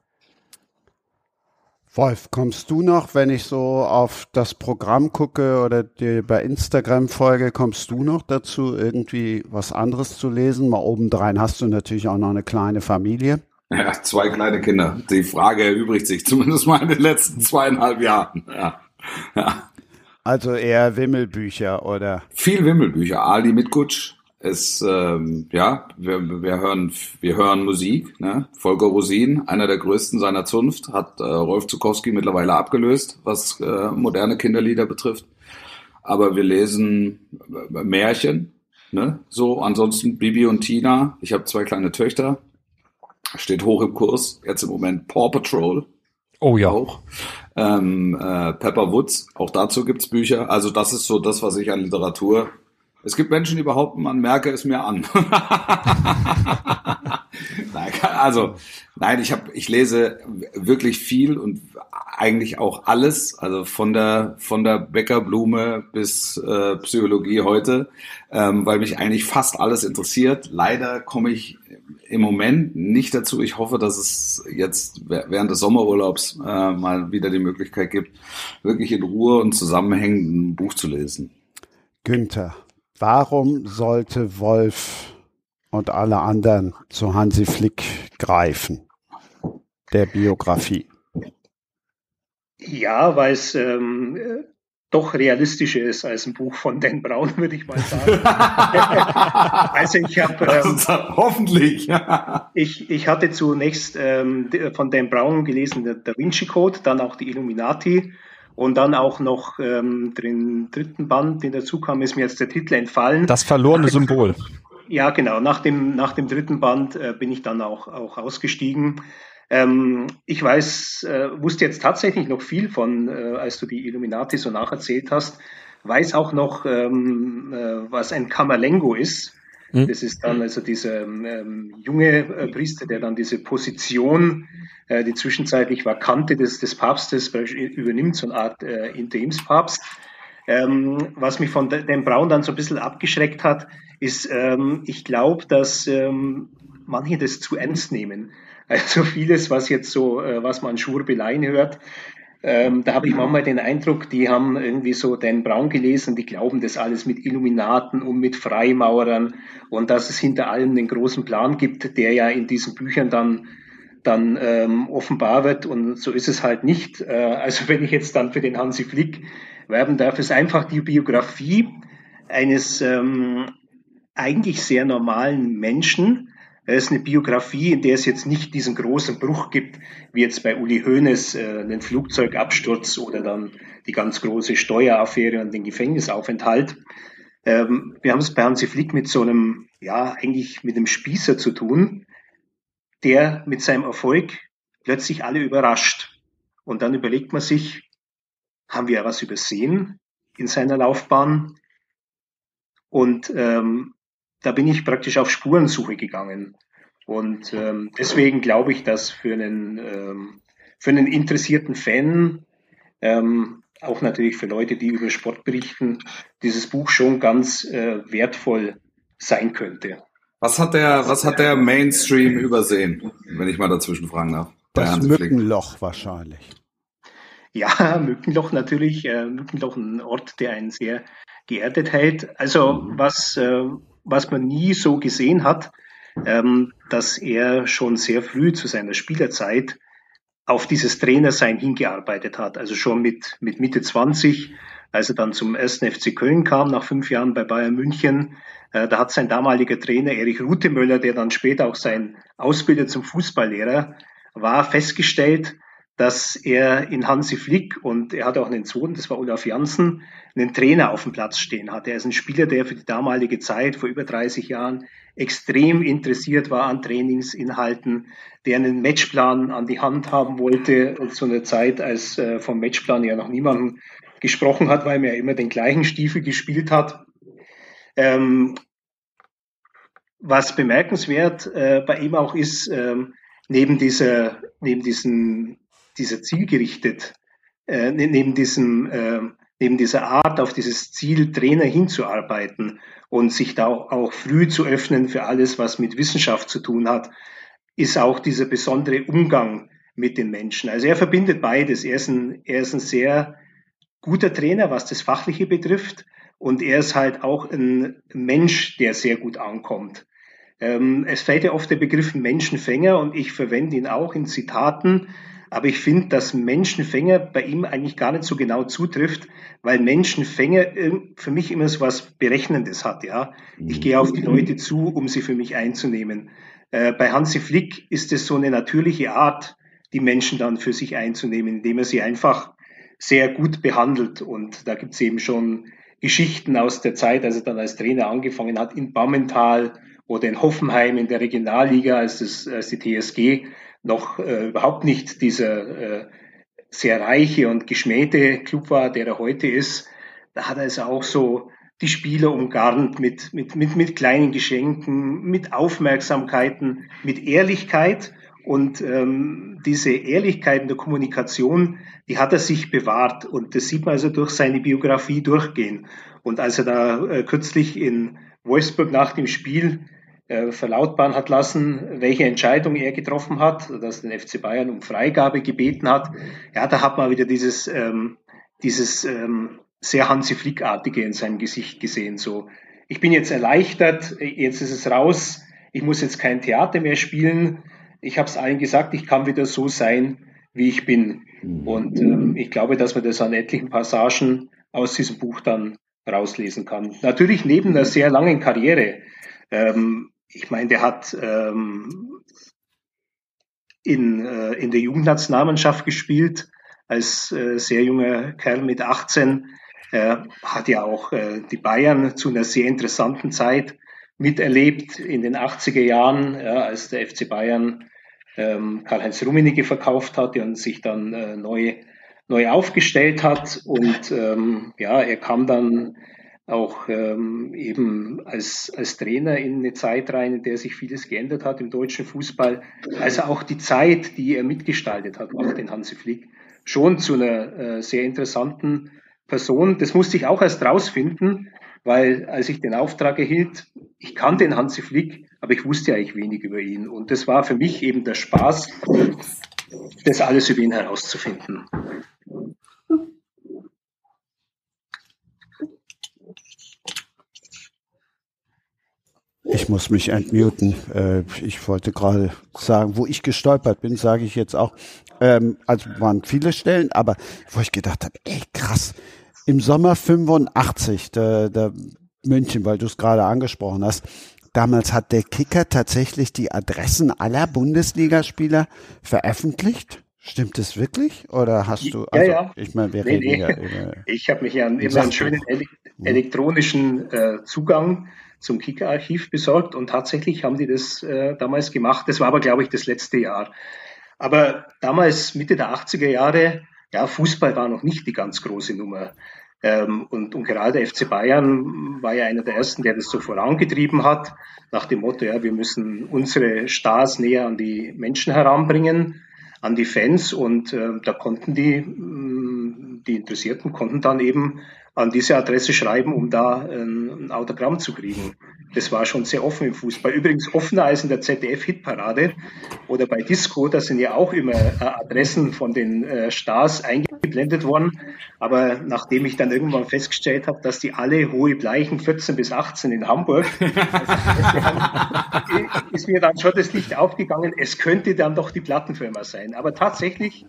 Wolf, kommst du noch, wenn ich so auf das Programm gucke oder dir bei Instagram folge, kommst du noch dazu, irgendwie was anderes zu lesen? Mal obendrein hast du natürlich auch noch eine kleine Familie. Ja, zwei kleine Kinder. Die Frage erübrigt sich zumindest mal in den letzten zweieinhalb Jahren. Ja. ja. Also eher Wimmelbücher oder? Viel Wimmelbücher. Ali Mitkutsch ist, ähm, ja, wir, wir, hören, wir hören Musik. Ne? Volker Rosin, einer der größten seiner Zunft, hat äh, Rolf Zukowski mittlerweile abgelöst, was äh, moderne Kinderlieder betrifft. Aber wir lesen äh, Märchen. Ne? So, ansonsten Bibi und Tina. Ich habe zwei kleine Töchter. Steht hoch im Kurs. Jetzt im Moment Paw Patrol. Oh ja. Auch. Ähm, äh, Pepper Woods, auch dazu gibt's Bücher. Also das ist so das, was ich an Literatur. Es gibt Menschen, die behaupten, man merke es mir an. also nein, ich habe, ich lese wirklich viel und eigentlich auch alles, also von der von der Bäckerblume bis äh, Psychologie heute, ähm, weil mich eigentlich fast alles interessiert. Leider komme ich im Moment nicht dazu. Ich hoffe, dass es jetzt während des Sommerurlaubs äh, mal wieder die Möglichkeit gibt, wirklich in Ruhe und zusammenhängend ein Buch zu lesen. Günther, warum sollte Wolf und alle anderen zu Hansi Flick greifen, der Biografie? Ja, weil es ähm, doch realistischer ist als ein Buch von Dan Brown, würde ich mal sagen. also ich habe ähm, hoffentlich. ich, ich hatte zunächst ähm, von Dan Brown gelesen der Da Vinci Code, dann auch die Illuminati und dann auch noch ähm, den dritten Band, den dazu kam, ist mir jetzt der Titel entfallen. Das verlorene Symbol. Ja, genau. Nach dem, nach dem dritten Band äh, bin ich dann auch, auch ausgestiegen. Ähm, ich weiß, äh, wusste jetzt tatsächlich noch viel von, äh, als du die Illuminati so nacherzählt hast, weiß auch noch, ähm, äh, was ein Kamalengo ist. Mhm. Das ist dann also dieser ähm, junge äh, Priester, der dann diese Position, äh, die zwischenzeitlich vakante des, des Papstes übernimmt, so eine Art äh, Interimspapst. Ähm, was mich von dem Braun dann so ein bisschen abgeschreckt hat, ist, ähm, ich glaube, dass ähm, manche das zu ernst nehmen. Also vieles, was jetzt so, äh, was man Schurbeleien hört, ähm, da habe ich manchmal den Eindruck, die haben irgendwie so den Braun gelesen, die glauben das alles mit Illuminaten und mit Freimaurern und dass es hinter allem den großen Plan gibt, der ja in diesen Büchern dann dann ähm, offenbar wird und so ist es halt nicht. Äh, also wenn ich jetzt dann für den Hansi Flick werben darf, ist einfach die Biografie eines ähm, eigentlich sehr normalen Menschen, es ist eine Biografie, in der es jetzt nicht diesen großen Bruch gibt, wie jetzt bei Uli Hoeneß äh, einen Flugzeugabsturz oder dann die ganz große Steueraffäre und den Gefängnisaufenthalt. Ähm, wir haben es bei Hansi Flick mit so einem, ja, eigentlich mit einem Spießer zu tun, der mit seinem Erfolg plötzlich alle überrascht. Und dann überlegt man sich, haben wir was übersehen in seiner Laufbahn? Und ähm, da bin ich praktisch auf Spurensuche gegangen. Und ähm, deswegen glaube ich, dass für einen, ähm, für einen interessierten Fan, ähm, auch natürlich für Leute, die über Sport berichten, dieses Buch schon ganz äh, wertvoll sein könnte. Was hat der, was hat der Mainstream übersehen, wenn ich mal dazwischen fragen darf? Das Mückenloch wahrscheinlich. Ja, Mückenloch natürlich. Äh, Mückenloch ein Ort, der einen sehr geerdet hält. Also mhm. was äh, was man nie so gesehen hat, ähm, dass er schon sehr früh zu seiner Spielerzeit auf dieses Trainersein hingearbeitet hat. Also schon mit, mit Mitte 20, als er dann zum ersten FC Köln kam, nach fünf Jahren bei Bayern München. Äh, da hat sein damaliger Trainer Erich Rutemöller, der dann später auch sein Ausbilder zum Fußballlehrer war, festgestellt, dass er in Hansi Flick und er hatte auch einen Sohn, das war Olaf Janssen, einen Trainer auf dem Platz stehen hatte. Er ist ein Spieler, der für die damalige Zeit, vor über 30 Jahren, extrem interessiert war an Trainingsinhalten, der einen Matchplan an die Hand haben wollte, zu einer Zeit, als äh, vom Matchplan ja noch niemand gesprochen hat, weil er immer den gleichen Stiefel gespielt hat. Ähm, was bemerkenswert äh, bei ihm auch ist, ähm, neben dieser, neben diesen, dieser zielgerichtet, äh, ne, neben diesem, äh, neben dieser Art, auf dieses Ziel Trainer hinzuarbeiten und sich da auch, auch früh zu öffnen für alles, was mit Wissenschaft zu tun hat, ist auch dieser besondere Umgang mit den Menschen. Also er verbindet beides. Er ist ein, er ist ein sehr guter Trainer, was das Fachliche betrifft. Und er ist halt auch ein Mensch, der sehr gut ankommt. Ähm, es fällt ja oft der Begriff Menschenfänger und ich verwende ihn auch in Zitaten. Aber ich finde, dass Menschenfänger bei ihm eigentlich gar nicht so genau zutrifft, weil Menschenfänger für mich immer so was Berechnendes hat. Ja, ich mhm. gehe auf die Leute zu, um sie für mich einzunehmen. Äh, bei Hansi Flick ist es so eine natürliche Art, die Menschen dann für sich einzunehmen, indem er sie einfach sehr gut behandelt. Und da gibt es eben schon Geschichten aus der Zeit, als er dann als Trainer angefangen hat, in Bammental oder in Hoffenheim in der Regionalliga, als, das, als die TSG noch äh, überhaupt nicht dieser äh, sehr reiche und geschmähte Club war, der er heute ist. Da hat er es auch so die Spieler umgarnt mit, mit, mit, mit kleinen Geschenken, mit Aufmerksamkeiten, mit Ehrlichkeit. Und ähm, diese Ehrlichkeit in der Kommunikation, die hat er sich bewahrt. Und das sieht man also durch seine Biografie durchgehen. Und als er da äh, kürzlich in Wolfsburg nach dem Spiel verlautbaren hat lassen, welche Entscheidung er getroffen hat, dass den FC Bayern um Freigabe gebeten hat, ja, da hat man wieder dieses, ähm, dieses ähm, sehr Hansi Flickartige in seinem Gesicht gesehen. So, ich bin jetzt erleichtert, jetzt ist es raus, ich muss jetzt kein Theater mehr spielen. Ich habe es allen gesagt, ich kann wieder so sein, wie ich bin. Und ähm, ich glaube, dass man das an etlichen Passagen aus diesem Buch dann rauslesen kann. Natürlich neben einer sehr langen Karriere. Ähm, ich meine, der hat ähm, in, äh, in der Jugendnationalmannschaft gespielt, als äh, sehr junger Kerl mit 18. Er hat ja auch äh, die Bayern zu einer sehr interessanten Zeit miterlebt in den 80er Jahren, ja, als der FC Bayern ähm, Karl-Heinz Rummenigge verkauft hatte und sich dann äh, neu, neu aufgestellt hat. Und ähm, ja, er kam dann auch ähm, eben als, als Trainer in eine Zeit rein, in der sich vieles geändert hat im deutschen Fußball. Also auch die Zeit, die er mitgestaltet hat, macht den Hansi Flick schon zu einer äh, sehr interessanten Person. Das musste ich auch erst rausfinden, weil als ich den Auftrag erhielt, ich kannte den Hansi Flick, aber ich wusste eigentlich wenig über ihn. Und das war für mich eben der Spaß, das alles über ihn herauszufinden. Ich muss mich entmuten. Äh, ich wollte gerade sagen, wo ich gestolpert bin, sage ich jetzt auch. Ähm, also waren viele Stellen, aber wo ich gedacht habe, ey krass, im Sommer 85, der, der München, weil du es gerade angesprochen hast, damals hat der Kicker tatsächlich die Adressen aller Bundesligaspieler veröffentlicht. Stimmt das wirklich? Oder hast du, also, ja, ja. ich meine, wir nee, reden nee. ja über, Ich habe mich ja immer einen schönen ele elektronischen äh, Zugang zum Kicker-Archiv besorgt und tatsächlich haben die das äh, damals gemacht. Das war aber, glaube ich, das letzte Jahr. Aber damals, Mitte der 80er Jahre, ja, Fußball war noch nicht die ganz große Nummer. Ähm, und, und gerade der FC Bayern war ja einer der ersten, der das so vorangetrieben hat, nach dem Motto, ja, wir müssen unsere Stars näher an die Menschen heranbringen, an die Fans. Und äh, da konnten die, mm, die Interessierten konnten dann eben an diese Adresse schreiben, um da ein, ein Autogramm zu kriegen. Das war schon sehr offen im Fußball. Übrigens offener als in der ZDF-Hitparade oder bei Disco. Da sind ja auch immer äh, Adressen von den äh, Stars eingeblendet worden. Aber nachdem ich dann irgendwann festgestellt habe, dass die alle hohe Bleichen 14 bis 18 in Hamburg, ist mir dann schon das Licht aufgegangen. Es könnte dann doch die Plattenfirma sein. Aber tatsächlich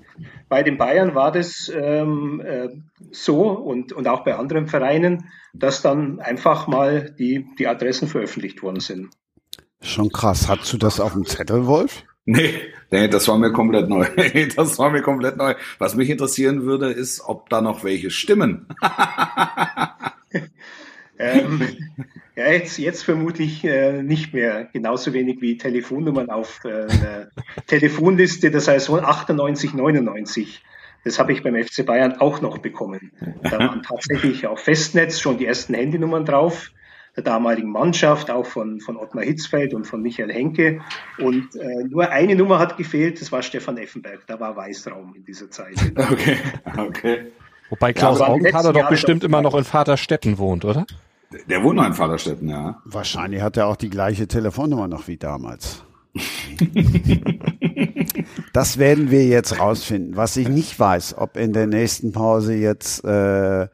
bei den Bayern war das ähm, äh, so und, und auch bei anderen Vereinen, dass dann einfach mal die, die Adressen veröffentlicht worden sind. Schon krass. Hast du das auf dem Zettel, Wolf? Nee, nee, das war mir komplett neu. das war mir komplett neu. Was mich interessieren würde, ist, ob da noch welche stimmen. ähm, ja, jetzt, jetzt vermutlich äh, nicht mehr. Genauso wenig wie Telefonnummern auf äh, einer Telefonliste der Saison 98, 99. Das habe ich beim FC Bayern auch noch bekommen. Da waren tatsächlich auf Festnetz schon die ersten Handynummern drauf der damaligen Mannschaft, auch von, von Ottmar Hitzfeld und von Michael Henke. Und äh, nur eine Nummer hat gefehlt, das war Stefan Effenberg. Da war Weißraum in dieser Zeit. Okay, okay. Wobei Klaus ja, Augenthaler doch bestimmt immer noch in Vaterstetten wohnt, oder? Der wohnt noch in Vaterstetten, ja. Wahrscheinlich hat er auch die gleiche Telefonnummer noch wie damals. das werden wir jetzt rausfinden. Was ich nicht weiß, ob in der nächsten Pause jetzt äh,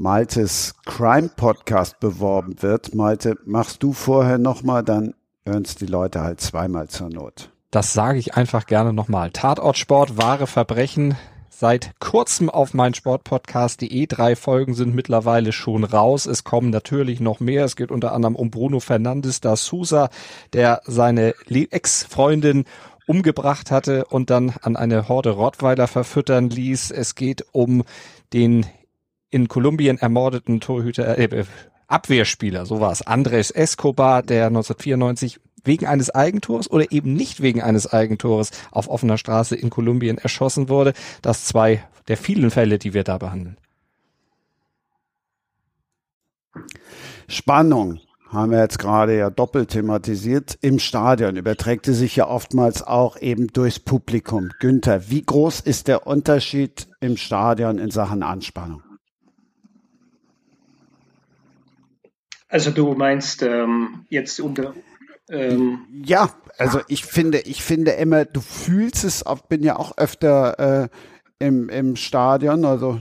Maltes Crime Podcast beworben wird. Malte, machst du vorher nochmal, dann es die Leute halt zweimal zur Not. Das sage ich einfach gerne nochmal. Tatortsport, wahre Verbrechen. Seit kurzem auf mein Sportpodcast.de. Drei Folgen sind mittlerweile schon raus. Es kommen natürlich noch mehr. Es geht unter anderem um Bruno Fernandes da Sousa, der seine Ex-Freundin umgebracht hatte und dann an eine Horde Rottweiler verfüttern ließ. Es geht um den in Kolumbien ermordeten Torhüter, äh, äh, Abwehrspieler, so war es, Andres Escobar, der 1994 wegen eines Eigentors oder eben nicht wegen eines Eigentores auf offener Straße in Kolumbien erschossen wurde. Das zwei der vielen Fälle, die wir da behandeln. Spannung haben wir jetzt gerade ja doppelt thematisiert. Im Stadion überträgt sie sich ja oftmals auch eben durchs Publikum. Günther, wie groß ist der Unterschied im Stadion in Sachen Anspannung? Also du meinst ähm, jetzt unter ähm, ja, also ich finde, ich finde immer, du fühlst es, ich bin ja auch öfter äh, im, im Stadion, also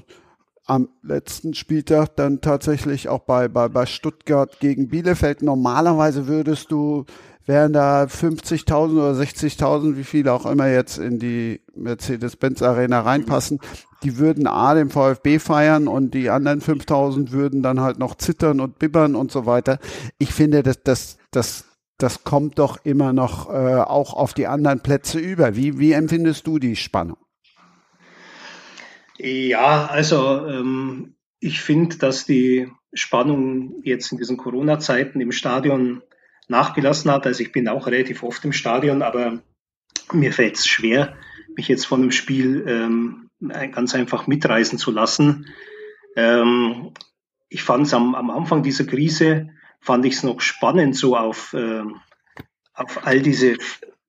am letzten Spieltag dann tatsächlich auch bei, bei, bei Stuttgart gegen Bielefeld. Normalerweise würdest du, wären da 50.000 oder 60.000, wie viele auch immer jetzt in die Mercedes-Benz Arena reinpassen, die würden A den VfB feiern und die anderen 5000 würden dann halt noch zittern und bibbern und so weiter. Ich finde, dass das, das, das kommt doch immer noch äh, auch auf die anderen Plätze über. Wie, wie empfindest du die Spannung? Ja, also ähm, ich finde, dass die Spannung jetzt in diesen Corona-Zeiten im Stadion nachgelassen hat. Also ich bin auch relativ oft im Stadion, aber mir fällt es schwer, mich jetzt von einem Spiel ähm, ganz einfach mitreißen zu lassen. Ähm, ich fand es am, am, Anfang dieser Krise, fand ich es noch spannend, so auf, äh, auf all diese,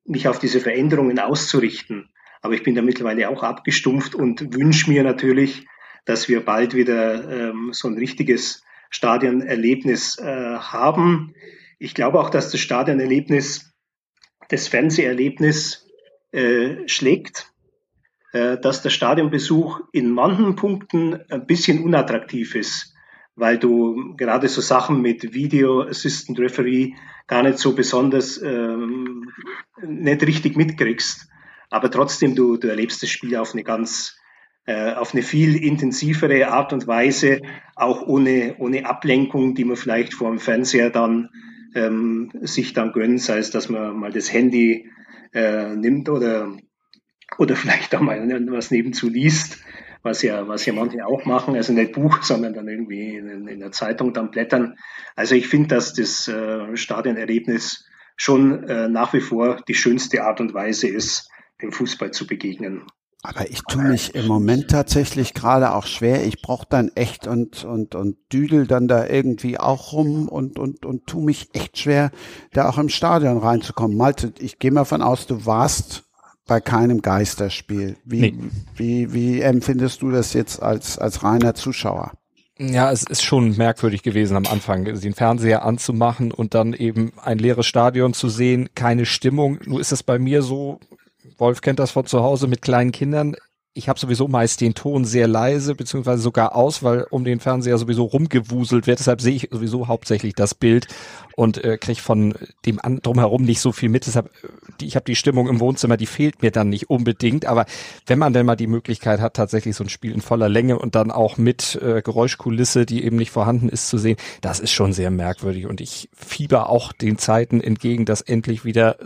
mich auf diese Veränderungen auszurichten. Aber ich bin da mittlerweile auch abgestumpft und wünsche mir natürlich, dass wir bald wieder ähm, so ein richtiges Stadionerlebnis äh, haben. Ich glaube auch, dass das Stadionerlebnis das Fernseherlebnis äh, schlägt. Äh, dass der Stadionbesuch in manchen Punkten ein bisschen unattraktiv ist, weil du gerade so Sachen mit Video Assistant Referee gar nicht so besonders ähm, nicht richtig mitkriegst. Aber trotzdem, du, du erlebst das Spiel auf eine ganz äh, auf eine viel intensivere Art und Weise, auch ohne, ohne Ablenkung, die man vielleicht vor dem Fernseher dann ähm, sich dann gönnt, sei es, dass man mal das Handy äh, nimmt oder oder vielleicht auch mal was nebenzu liest, was ja, was ja manche auch machen, also nicht Buch, sondern dann irgendwie in, in der Zeitung dann blättern. Also ich finde, dass das äh, Stadionerlebnis schon äh, nach wie vor die schönste Art und Weise ist, dem Fußball zu begegnen. Aber ich tue mich im Moment tatsächlich gerade auch schwer. Ich brauche dann echt und, und, und düdel dann da irgendwie auch rum und, und, und tu mich echt schwer, da auch im Stadion reinzukommen. Malte, ich gehe mal von aus, du warst bei keinem Geisterspiel. Wie, nee. wie, wie empfindest du das jetzt als, als reiner Zuschauer? Ja, es ist schon merkwürdig gewesen am Anfang, den Fernseher anzumachen und dann eben ein leeres Stadion zu sehen, keine Stimmung. Nur ist es bei mir so, Wolf kennt das von zu Hause mit kleinen Kindern, ich habe sowieso meist den Ton sehr leise, beziehungsweise sogar aus, weil um den Fernseher sowieso rumgewuselt wird. Deshalb sehe ich sowieso hauptsächlich das Bild und äh, kriege von dem an, drumherum nicht so viel mit. Deshalb, äh, die, ich habe die Stimmung im Wohnzimmer, die fehlt mir dann nicht unbedingt. Aber wenn man denn mal die Möglichkeit hat, tatsächlich so ein Spiel in voller Länge und dann auch mit äh, Geräuschkulisse, die eben nicht vorhanden ist, zu sehen, das ist schon sehr merkwürdig. Und ich fieber auch den Zeiten entgegen, dass endlich wieder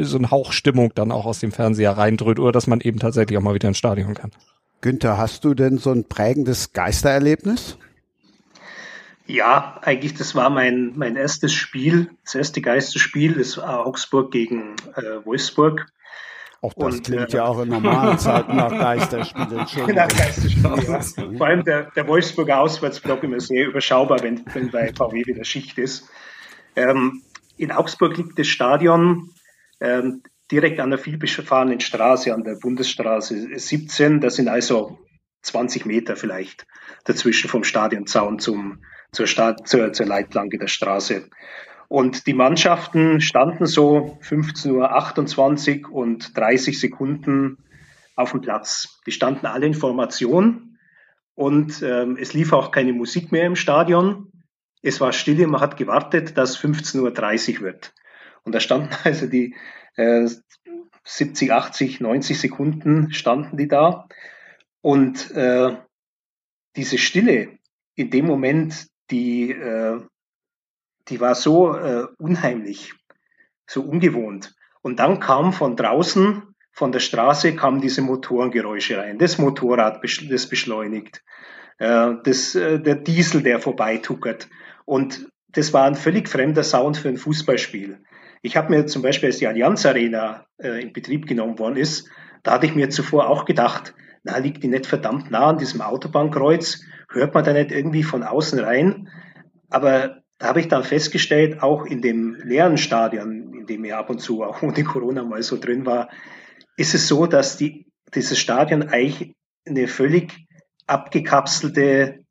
so ein Hauch Stimmung dann auch aus dem Fernseher reindrückt oder dass man eben tatsächlich auch mal wieder ins Stadion kann. Günther, hast du denn so ein prägendes Geistererlebnis? Ja, eigentlich, das war mein, mein erstes Spiel, das erste Geisterspiel, das war Augsburg gegen äh, Wolfsburg. Auch das und, klingt äh, ja auch in normalen Zeiten nach Geisterspielen. Nach Geisterspielen, ja. Vor allem der, der Wolfsburger Auswärtsblock immer sehr überschaubar, wenn, wenn bei VW wieder Schicht ist. Ähm, in Augsburg liegt das Stadion ähm, direkt an der vielbefahrenen Straße, an der Bundesstraße 17. Das sind also 20 Meter vielleicht dazwischen vom Stadionzaun zum, zur, Stadt, zur, zur Leitplanke der Straße. Und die Mannschaften standen so 15.28 Uhr und 30 Sekunden auf dem Platz. Die standen alle in Formation und ähm, es lief auch keine Musik mehr im Stadion. Es war still, man hat gewartet, dass 15.30 Uhr wird. Und da standen also die äh, 70, 80, 90 Sekunden standen die da. Und äh, diese Stille in dem Moment die, äh, die war so äh, unheimlich, so ungewohnt. Und dann kam von draußen, von der Straße, kamen diese Motorengeräusche rein. Das Motorrad, das beschleunigt, äh, das, äh, der Diesel, der vorbeituckert. Und das war ein völlig fremder Sound für ein Fußballspiel. Ich habe mir zum Beispiel, als die Allianz Arena äh, in Betrieb genommen worden ist, da hatte ich mir zuvor auch gedacht, na, liegt die nicht verdammt nah an diesem Autobahnkreuz? Hört man da nicht irgendwie von außen rein? Aber da habe ich dann festgestellt, auch in dem leeren Stadion, in dem ich ab und zu auch ohne Corona mal so drin war, ist es so, dass die, dieses Stadion eigentlich eine völlig abgekapselte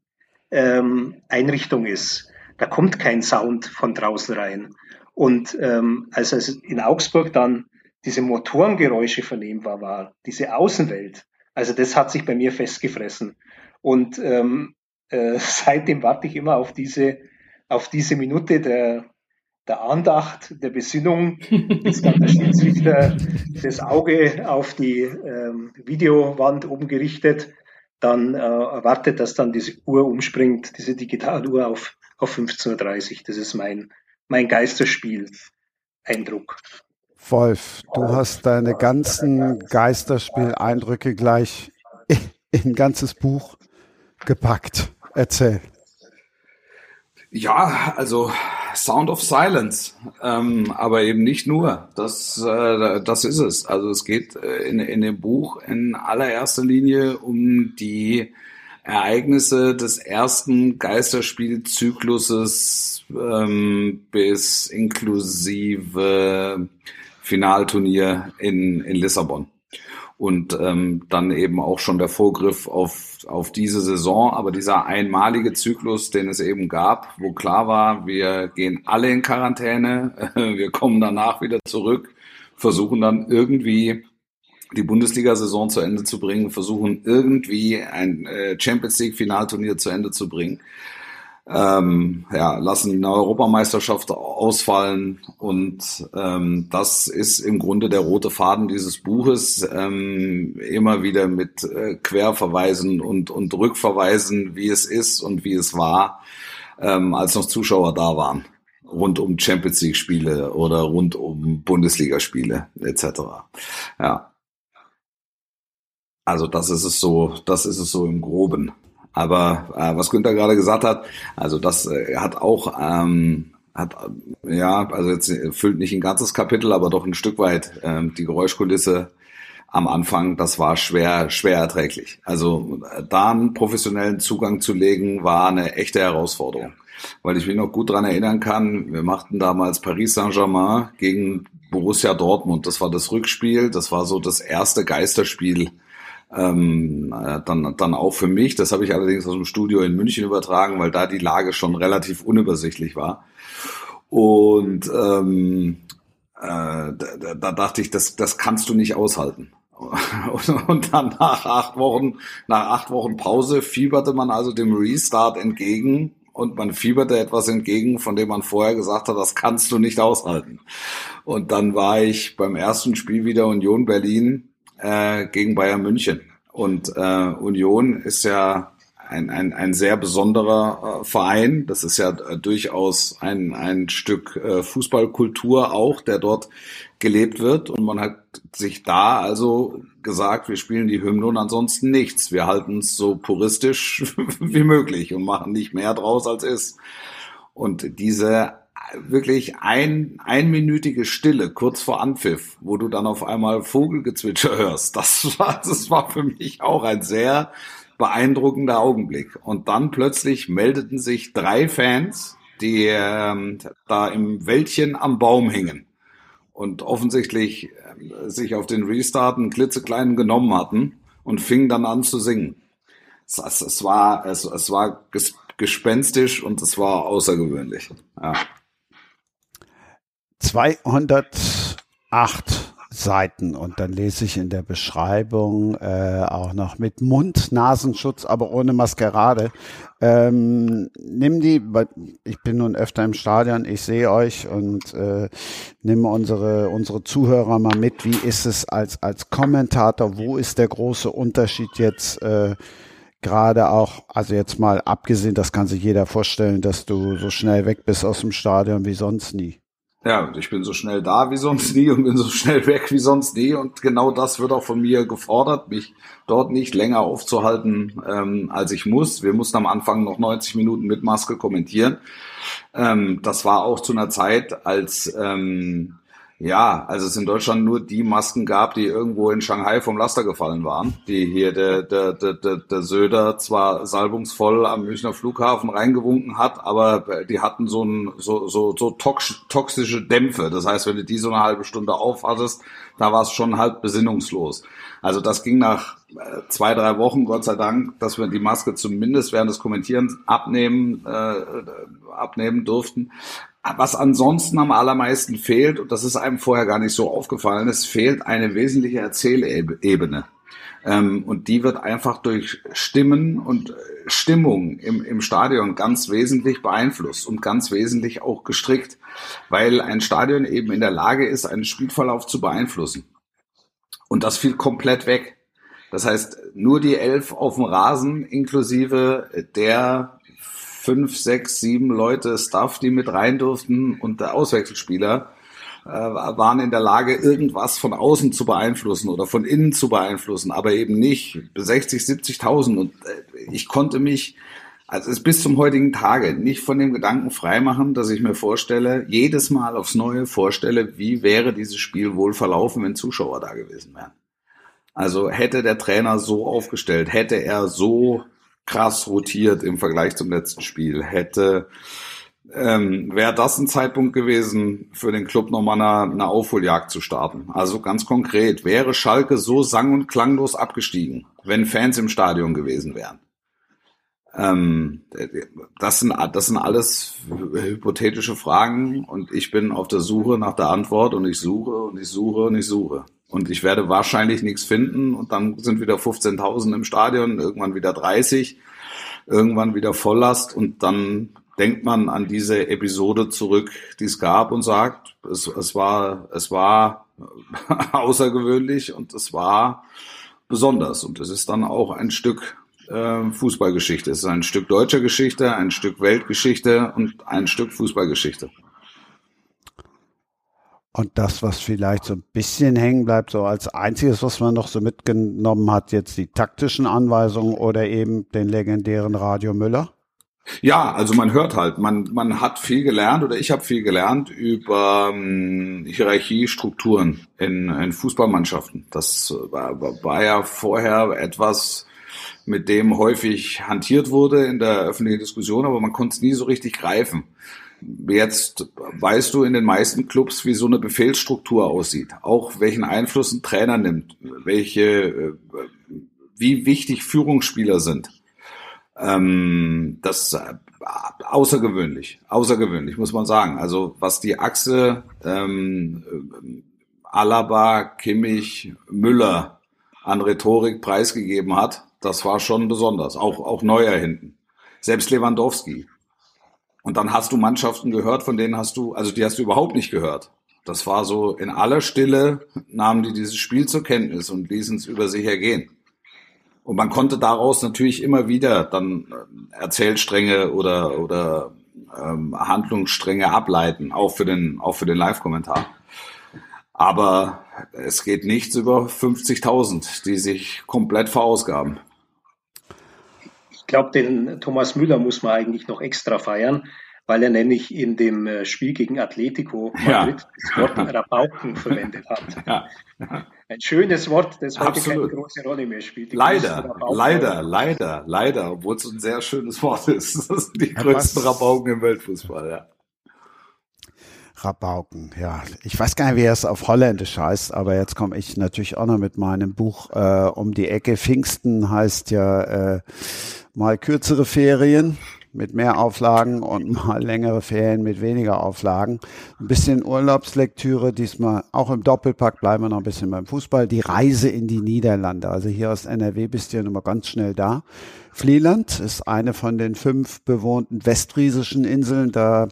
ähm, Einrichtung ist. Da kommt kein Sound von draußen rein. Und ähm, als es in Augsburg dann diese Motorengeräusche vernehmbar war, diese Außenwelt, also das hat sich bei mir festgefressen. Und ähm, äh, seitdem warte ich immer auf diese, auf diese Minute der, der Andacht, der Besinnung, bis dann der Schiedsrichter das Auge auf die ähm, Videowand oben gerichtet, dann äh, erwartet, dass dann diese Uhr umspringt, diese Digitaluhr auf, auf 15.30 Uhr. Das ist mein, mein Geisterspiel-Eindruck. Wolf, du hast deine ganzen Geisterspiel-Eindrücke gleich in ein ganzes Buch gepackt. Erzähl. Ja, also Sound of Silence, ähm, aber eben nicht nur. Das, äh, das ist es. Also es geht äh, in, in dem Buch in allererster Linie um die Ereignisse des ersten Geisterspielzykluses ähm, bis inklusive Finalturnier in, in Lissabon. Und ähm, dann eben auch schon der Vorgriff auf, auf diese Saison, aber dieser einmalige Zyklus, den es eben gab, wo klar war, wir gehen alle in Quarantäne, wir kommen danach wieder zurück, versuchen dann irgendwie die Bundesliga-Saison zu Ende zu bringen, versuchen irgendwie ein äh, Champions League-Finalturnier zu Ende zu bringen ähm, ja, lassen eine Europameisterschaft ausfallen und ähm, das ist im Grunde der rote Faden dieses Buches, ähm, immer wieder mit äh, Querverweisen und, und Rückverweisen, wie es ist und wie es war, ähm, als noch Zuschauer da waren, rund um Champions League Spiele oder rund um Bundesligaspiele etc. Ja. Also das ist es so, das ist es so im Groben. Aber äh, was Günther gerade gesagt hat, also das äh, hat auch, ähm, hat ja, also jetzt füllt nicht ein ganzes Kapitel, aber doch ein Stück weit ähm, die Geräuschkulisse am Anfang, das war schwer, schwer erträglich. Also äh, da einen professionellen Zugang zu legen, war eine echte Herausforderung. Weil ich mich noch gut dran erinnern kann, wir machten damals Paris Saint-Germain gegen Borussia Dortmund. Das war das Rückspiel, das war so das erste Geisterspiel ähm, äh, dann, dann auch für mich. Das habe ich allerdings aus dem Studio in München übertragen, weil da die Lage schon relativ unübersichtlich war. Und ähm, äh, da, da dachte ich, das, das kannst du nicht aushalten. Und dann nach acht Wochen, nach acht Wochen Pause fieberte man also dem Restart entgegen und man fieberte etwas entgegen, von dem man vorher gesagt hat, das kannst du nicht aushalten. Und dann war ich beim ersten Spiel wieder Union Berlin äh, gegen Bayern München. Und äh, Union ist ja ein, ein, ein sehr besonderer äh, Verein. Das ist ja äh, durchaus ein, ein Stück äh, Fußballkultur auch, der dort gelebt wird. Und man hat sich da also gesagt, wir spielen die Hymne und ansonsten nichts. Wir halten es so puristisch wie möglich und machen nicht mehr draus als ist. Und diese wirklich ein, einminütige Stille kurz vor Anpfiff, wo du dann auf einmal Vogelgezwitscher hörst, das war, das war für mich auch ein sehr beeindruckender Augenblick. Und dann plötzlich meldeten sich drei Fans, die ähm, da im Wäldchen am Baum hingen und offensichtlich äh, sich auf den Restart einen klitzekleinen genommen hatten und fingen dann an zu singen. Es, es, es war, es, es war gespenstisch und es war außergewöhnlich. Ja. 208 Seiten und dann lese ich in der Beschreibung äh, auch noch mit Mund-Nasenschutz, aber ohne Maskerade. Ähm, nimm die, ich bin nun öfter im Stadion, ich sehe euch und äh, nimm unsere unsere Zuhörer mal mit. Wie ist es als als Kommentator? Wo ist der große Unterschied jetzt? Äh, gerade auch, also jetzt mal abgesehen, das kann sich jeder vorstellen, dass du so schnell weg bist aus dem Stadion wie sonst nie. Ja, ich bin so schnell da wie sonst nie und bin so schnell weg wie sonst nie. Und genau das wird auch von mir gefordert, mich dort nicht länger aufzuhalten, ähm, als ich muss. Wir mussten am Anfang noch 90 Minuten mit Maske kommentieren. Ähm, das war auch zu einer Zeit, als ähm, ja, also es in Deutschland nur die Masken gab, die irgendwo in Shanghai vom Laster gefallen waren, die hier der, der, der, der, der Söder zwar salbungsvoll am Münchner Flughafen reingewunken hat, aber die hatten so, ein, so, so, so toxische Dämpfe. Das heißt, wenn du die so eine halbe Stunde aufhattest, da war es schon halt besinnungslos. Also das ging nach äh, zwei, drei Wochen, Gott sei Dank, dass wir die Maske zumindest während des Kommentierens abnehmen, äh, abnehmen durften. Was ansonsten am allermeisten fehlt, und das ist einem vorher gar nicht so aufgefallen, es fehlt eine wesentliche Erzählebene. Ähm, und die wird einfach durch Stimmen und Stimmung im, im Stadion ganz wesentlich beeinflusst und ganz wesentlich auch gestrickt, weil ein Stadion eben in der Lage ist, einen Spielverlauf zu beeinflussen. Und das fiel komplett weg. Das heißt, nur die elf auf dem Rasen inklusive der fünf, sechs, sieben Leute Staff, die mit rein durften und der Auswechselspieler äh, waren in der Lage, irgendwas von außen zu beeinflussen oder von innen zu beeinflussen, aber eben nicht 60, 70.000. Und äh, ich konnte mich also es bis zum heutigen Tage nicht von dem Gedanken freimachen, dass ich mir vorstelle, jedes Mal aufs Neue vorstelle, wie wäre dieses Spiel wohl verlaufen, wenn Zuschauer da gewesen wären. Also hätte der Trainer so aufgestellt, hätte er so krass rotiert im Vergleich zum letzten Spiel. Hätte ähm, wäre das ein Zeitpunkt gewesen, für den Club nochmal eine, eine Aufholjagd zu starten. Also ganz konkret, wäre Schalke so sang- und klanglos abgestiegen, wenn Fans im Stadion gewesen wären. Ähm, das, sind, das sind alles hypothetische Fragen und ich bin auf der Suche nach der Antwort und ich suche und ich suche und ich suche. Und ich werde wahrscheinlich nichts finden und dann sind wieder 15.000 im Stadion, irgendwann wieder 30, irgendwann wieder Volllast und dann denkt man an diese Episode zurück, die es gab und sagt, es, es war, es war außergewöhnlich und es war besonders und es ist dann auch ein Stück äh, Fußballgeschichte. Es ist ein Stück deutscher Geschichte, ein Stück Weltgeschichte und ein Stück Fußballgeschichte. Und das, was vielleicht so ein bisschen hängen bleibt, so als einziges, was man noch so mitgenommen hat, jetzt die taktischen Anweisungen oder eben den legendären Radio Müller? Ja, also man hört halt, man, man hat viel gelernt oder ich habe viel gelernt über ähm, Hierarchiestrukturen in, in Fußballmannschaften. Das war, war ja vorher etwas, mit dem häufig hantiert wurde in der öffentlichen Diskussion, aber man konnte es nie so richtig greifen. Jetzt weißt du in den meisten Clubs, wie so eine Befehlsstruktur aussieht, auch welchen Einfluss ein Trainer nimmt, welche, äh, wie wichtig Führungsspieler sind. Ähm, das äh, außergewöhnlich, außergewöhnlich muss man sagen. Also was die Achse ähm, Alaba, Kimmich, Müller an Rhetorik preisgegeben hat, das war schon besonders. Auch, auch Neuer hinten. Selbst Lewandowski. Und dann hast du Mannschaften gehört, von denen hast du, also die hast du überhaupt nicht gehört. Das war so in aller Stille nahmen die dieses Spiel zur Kenntnis und ließen es über sich ergehen. Und man konnte daraus natürlich immer wieder dann äh, Erzählstränge oder, oder ähm, Handlungsstränge ableiten, auch für den, auch für den Live-Kommentar. Aber es geht nichts über 50.000, die sich komplett verausgaben. Ich glaube, den Thomas Müller muss man eigentlich noch extra feiern, weil er nämlich in dem äh, Spiel gegen Atletico Madrid ja. das Wort Rabauken verwendet hat. Ja. Ein schönes Wort, das heute Absolut. keine große Rolle mehr spielt. Die leider, leider, leider, leider, obwohl es ein sehr schönes Wort ist. Das sind die ja, größten Rabauken im Weltfußball, ja. Rabauken, ja. Ich weiß gar nicht, wie er es auf Holländisch heißt, aber jetzt komme ich natürlich auch noch mit meinem Buch äh, um die Ecke. Pfingsten heißt ja äh, mal kürzere Ferien mit mehr Auflagen und mal längere Ferien mit weniger Auflagen. Ein bisschen Urlaubslektüre, diesmal auch im Doppelpack, bleiben wir noch ein bisschen beim Fußball. Die Reise in die Niederlande. Also hier aus NRW bist du ja nochmal ganz schnell da. Flieland ist eine von den fünf bewohnten westfriesischen Inseln. Da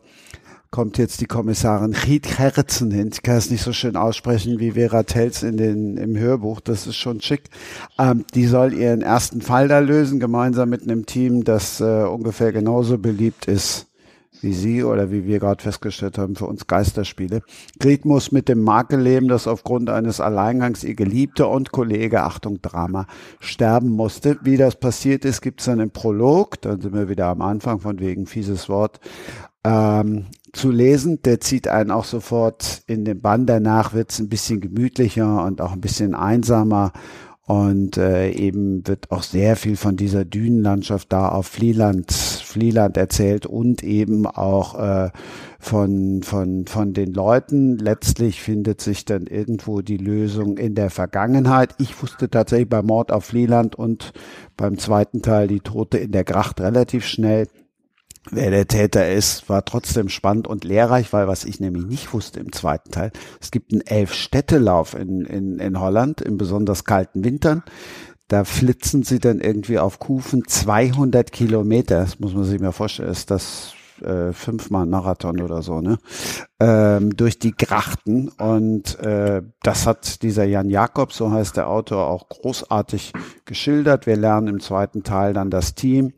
kommt jetzt die Kommissarin Ried Herzen hin. Ich kann es nicht so schön aussprechen wie Vera Telz in den, im Hörbuch. Das ist schon schick. Ähm, die soll ihren ersten Fall da lösen, gemeinsam mit einem Team, das äh, ungefähr genauso beliebt ist wie Sie oder wie wir gerade festgestellt haben, für uns Geisterspiele. Gret muss mit dem Makel leben, dass aufgrund eines Alleingangs ihr Geliebter und Kollege, Achtung, Drama, sterben musste. Wie das passiert ist, gibt es dann im Prolog, dann sind wir wieder am Anfang von wegen fieses Wort, ähm, zu lesen. Der zieht einen auch sofort in den Bann. Danach wird es ein bisschen gemütlicher und auch ein bisschen einsamer. Und äh, eben wird auch sehr viel von dieser Dünenlandschaft da auf Flieland, Flieland erzählt und eben auch äh, von, von, von den Leuten. Letztlich findet sich dann irgendwo die Lösung in der Vergangenheit. Ich wusste tatsächlich beim Mord auf Flieland und beim zweiten Teil die Tote in der Gracht relativ schnell wer der Täter ist, war trotzdem spannend und lehrreich, weil was ich nämlich nicht wusste im zweiten Teil, es gibt einen Elf-Städtelauf in, in, in Holland in besonders kalten Wintern. Da flitzen sie dann irgendwie auf Kufen 200 Kilometer, das muss man sich mal vorstellen, ist das äh, fünfmal Marathon oder so, ne? Ähm, durch die Grachten. Und äh, das hat dieser Jan Jakob, so heißt der Autor, auch großartig geschildert. Wir lernen im zweiten Teil dann das Team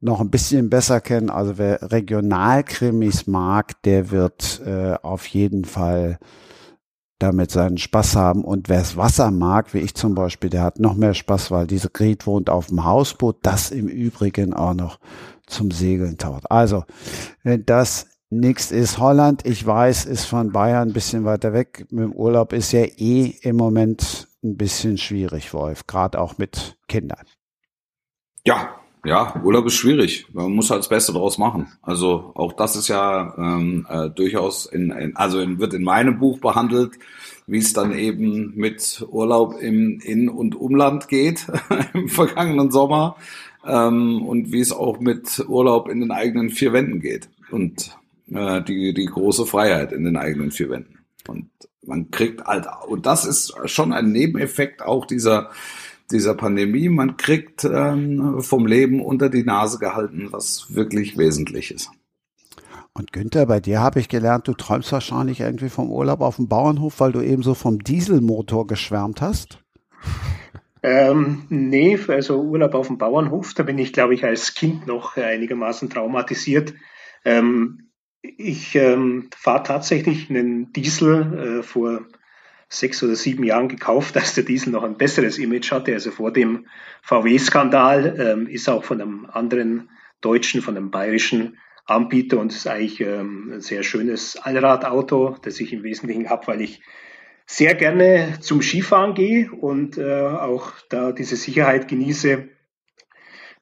noch ein bisschen besser kennen. Also wer Regionalkrimis mag, der wird äh, auf jeden Fall damit seinen Spaß haben. Und wer es Wasser mag, wie ich zum Beispiel, der hat noch mehr Spaß, weil diese Gret wohnt auf dem Hausboot, das im Übrigen auch noch zum Segeln taucht. Also, wenn das nichts ist, Holland, ich weiß, ist von Bayern ein bisschen weiter weg. Mit dem Urlaub ist ja eh im Moment ein bisschen schwierig, Wolf, gerade auch mit Kindern. Ja, ja, Urlaub ist schwierig. Man muss halt das Beste draus machen. Also auch das ist ja ähm, äh, durchaus in, in also in, wird in meinem Buch behandelt, wie es dann eben mit Urlaub im In- und Umland geht im vergangenen Sommer ähm, und wie es auch mit Urlaub in den eigenen vier Wänden geht und äh, die die große Freiheit in den eigenen vier Wänden. Und man kriegt halt und das ist schon ein Nebeneffekt auch dieser dieser Pandemie. Man kriegt ähm, vom Leben unter die Nase gehalten, was wirklich wesentlich ist. Und Günther, bei dir habe ich gelernt, du träumst wahrscheinlich irgendwie vom Urlaub auf dem Bauernhof, weil du eben so vom Dieselmotor geschwärmt hast. Ähm, nee, also Urlaub auf dem Bauernhof, da bin ich, glaube ich, als Kind noch einigermaßen traumatisiert. Ähm, ich ähm, fahre tatsächlich einen Diesel äh, vor sechs oder sieben Jahren gekauft, als der Diesel noch ein besseres Image hatte. Also vor dem VW-Skandal ähm, ist auch von einem anderen deutschen, von einem bayerischen Anbieter und ist eigentlich ähm, ein sehr schönes Allradauto, das ich im Wesentlichen habe, weil ich sehr gerne zum Skifahren gehe und äh, auch da diese Sicherheit genieße,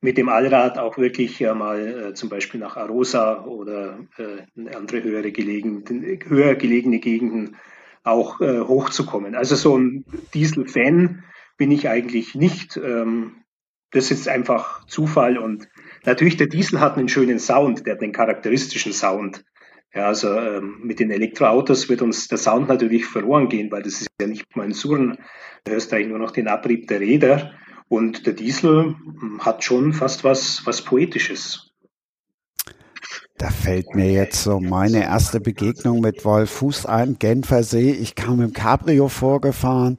mit dem Allrad auch wirklich äh, mal äh, zum Beispiel nach Arosa oder äh, andere höhere gelegen, höher gelegene Gegenden auch äh, hochzukommen. Also so ein Diesel-Fan bin ich eigentlich nicht. Ähm, das ist einfach Zufall und natürlich der Diesel hat einen schönen Sound, der hat einen charakteristischen Sound. Ja, also ähm, mit den Elektroautos wird uns der Sound natürlich verloren gehen, weil das ist ja nicht mal ein Surren. Du hörst eigentlich nur noch den Abrieb der Räder. Und der Diesel hm, hat schon fast was, was Poetisches. Da fällt mir jetzt so meine erste Begegnung mit Wolf Fuß ein, Genfer See. Ich kam im Cabrio vorgefahren.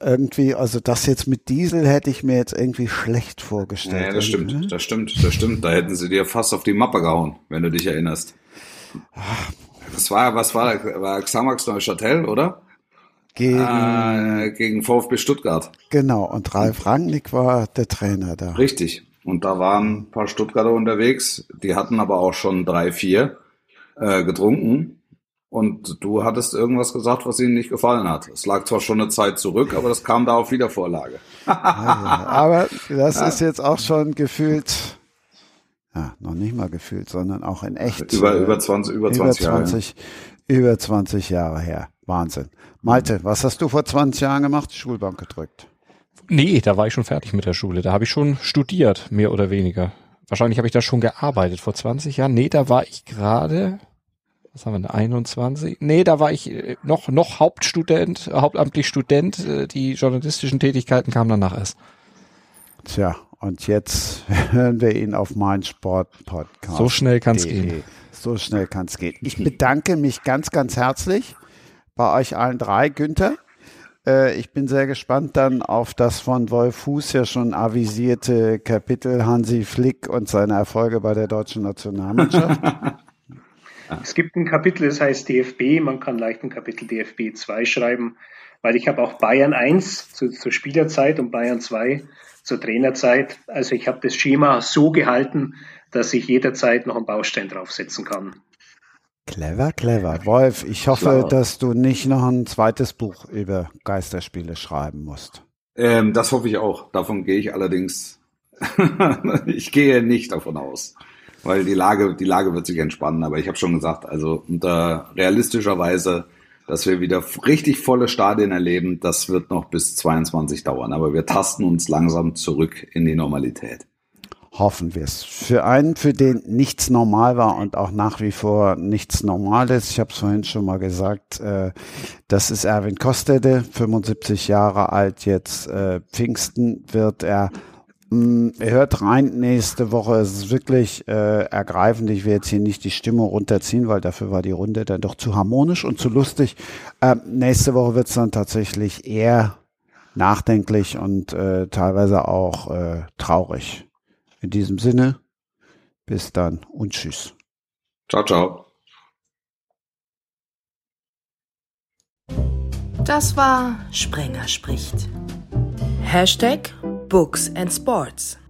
Irgendwie, also das jetzt mit Diesel hätte ich mir jetzt irgendwie schlecht vorgestellt. Ja, das stimmt, das stimmt, das stimmt. Da hätten sie dir fast auf die Mappe gehauen, wenn du dich erinnerst. Das war, was war, war Xamax Neuchâtel, oder? Gegen, äh, gegen VfB Stuttgart. Genau, und Ralf Rangnick war der Trainer da. Richtig. Und da waren ein paar Stuttgarter unterwegs, die hatten aber auch schon drei, vier äh, getrunken. Und du hattest irgendwas gesagt, was ihnen nicht gefallen hat. Es lag zwar schon eine Zeit zurück, aber das kam da auf Wiedervorlage. ja, aber das ja. ist jetzt auch schon gefühlt, ja, noch nicht mal gefühlt, sondern auch in echt. Über, über 20, über 20, über 20 Jahre. Über 20 Jahre her. Wahnsinn. Malte, was hast du vor 20 Jahren gemacht? Die Schulbank gedrückt. Nee, da war ich schon fertig mit der Schule. Da habe ich schon studiert, mehr oder weniger. Wahrscheinlich habe ich da schon gearbeitet vor 20 Jahren. Nee, da war ich gerade, was haben wir, 21? Nee, da war ich äh, noch, noch Hauptstudent, hauptamtlich Student. Äh, die journalistischen Tätigkeiten kamen danach erst. Tja, und jetzt hören wir ihn auf mein Sport-Podcast. So schnell kann es gehen. So schnell kann es gehen. Ich bedanke mich ganz, ganz herzlich bei euch allen drei. Günther, äh, ich bin sehr gespannt dann auf das von Wolf Fuß ja schon avisierte Kapitel Hansi Flick und seine Erfolge bei der deutschen Nationalmannschaft. Es gibt ein Kapitel, das heißt DFB. Man kann leicht ein Kapitel DFB 2 schreiben, weil ich habe auch Bayern 1 zu, zur Spielerzeit und Bayern 2 zur Trainerzeit. Also ich habe das Schema so gehalten, dass ich jederzeit noch einen Baustein draufsetzen kann. Clever, clever. Wolf, ich hoffe, so. dass du nicht noch ein zweites Buch über Geisterspiele schreiben musst. Ähm, das hoffe ich auch. Davon gehe ich allerdings, ich gehe nicht davon aus. Weil die Lage, die Lage wird sich entspannen. Aber ich habe schon gesagt, also unter realistischerweise, dass wir wieder richtig volle Stadien erleben, das wird noch bis 22 dauern. Aber wir tasten uns langsam zurück in die Normalität. Hoffen wir es. Für einen, für den nichts normal war und auch nach wie vor nichts normal ist, ich habe es vorhin schon mal gesagt, äh, das ist Erwin Kostede, 75 Jahre alt, jetzt äh, Pfingsten wird er hört rein nächste Woche. Es ist wirklich äh, ergreifend. Ich will jetzt hier nicht die Stimmung runterziehen, weil dafür war die Runde dann doch zu harmonisch und zu lustig. Ähm, nächste Woche wird es dann tatsächlich eher nachdenklich und äh, teilweise auch äh, traurig. In diesem Sinne, bis dann und tschüss. Ciao, ciao. Das war Sprenger spricht. Hashtag Books and Sports.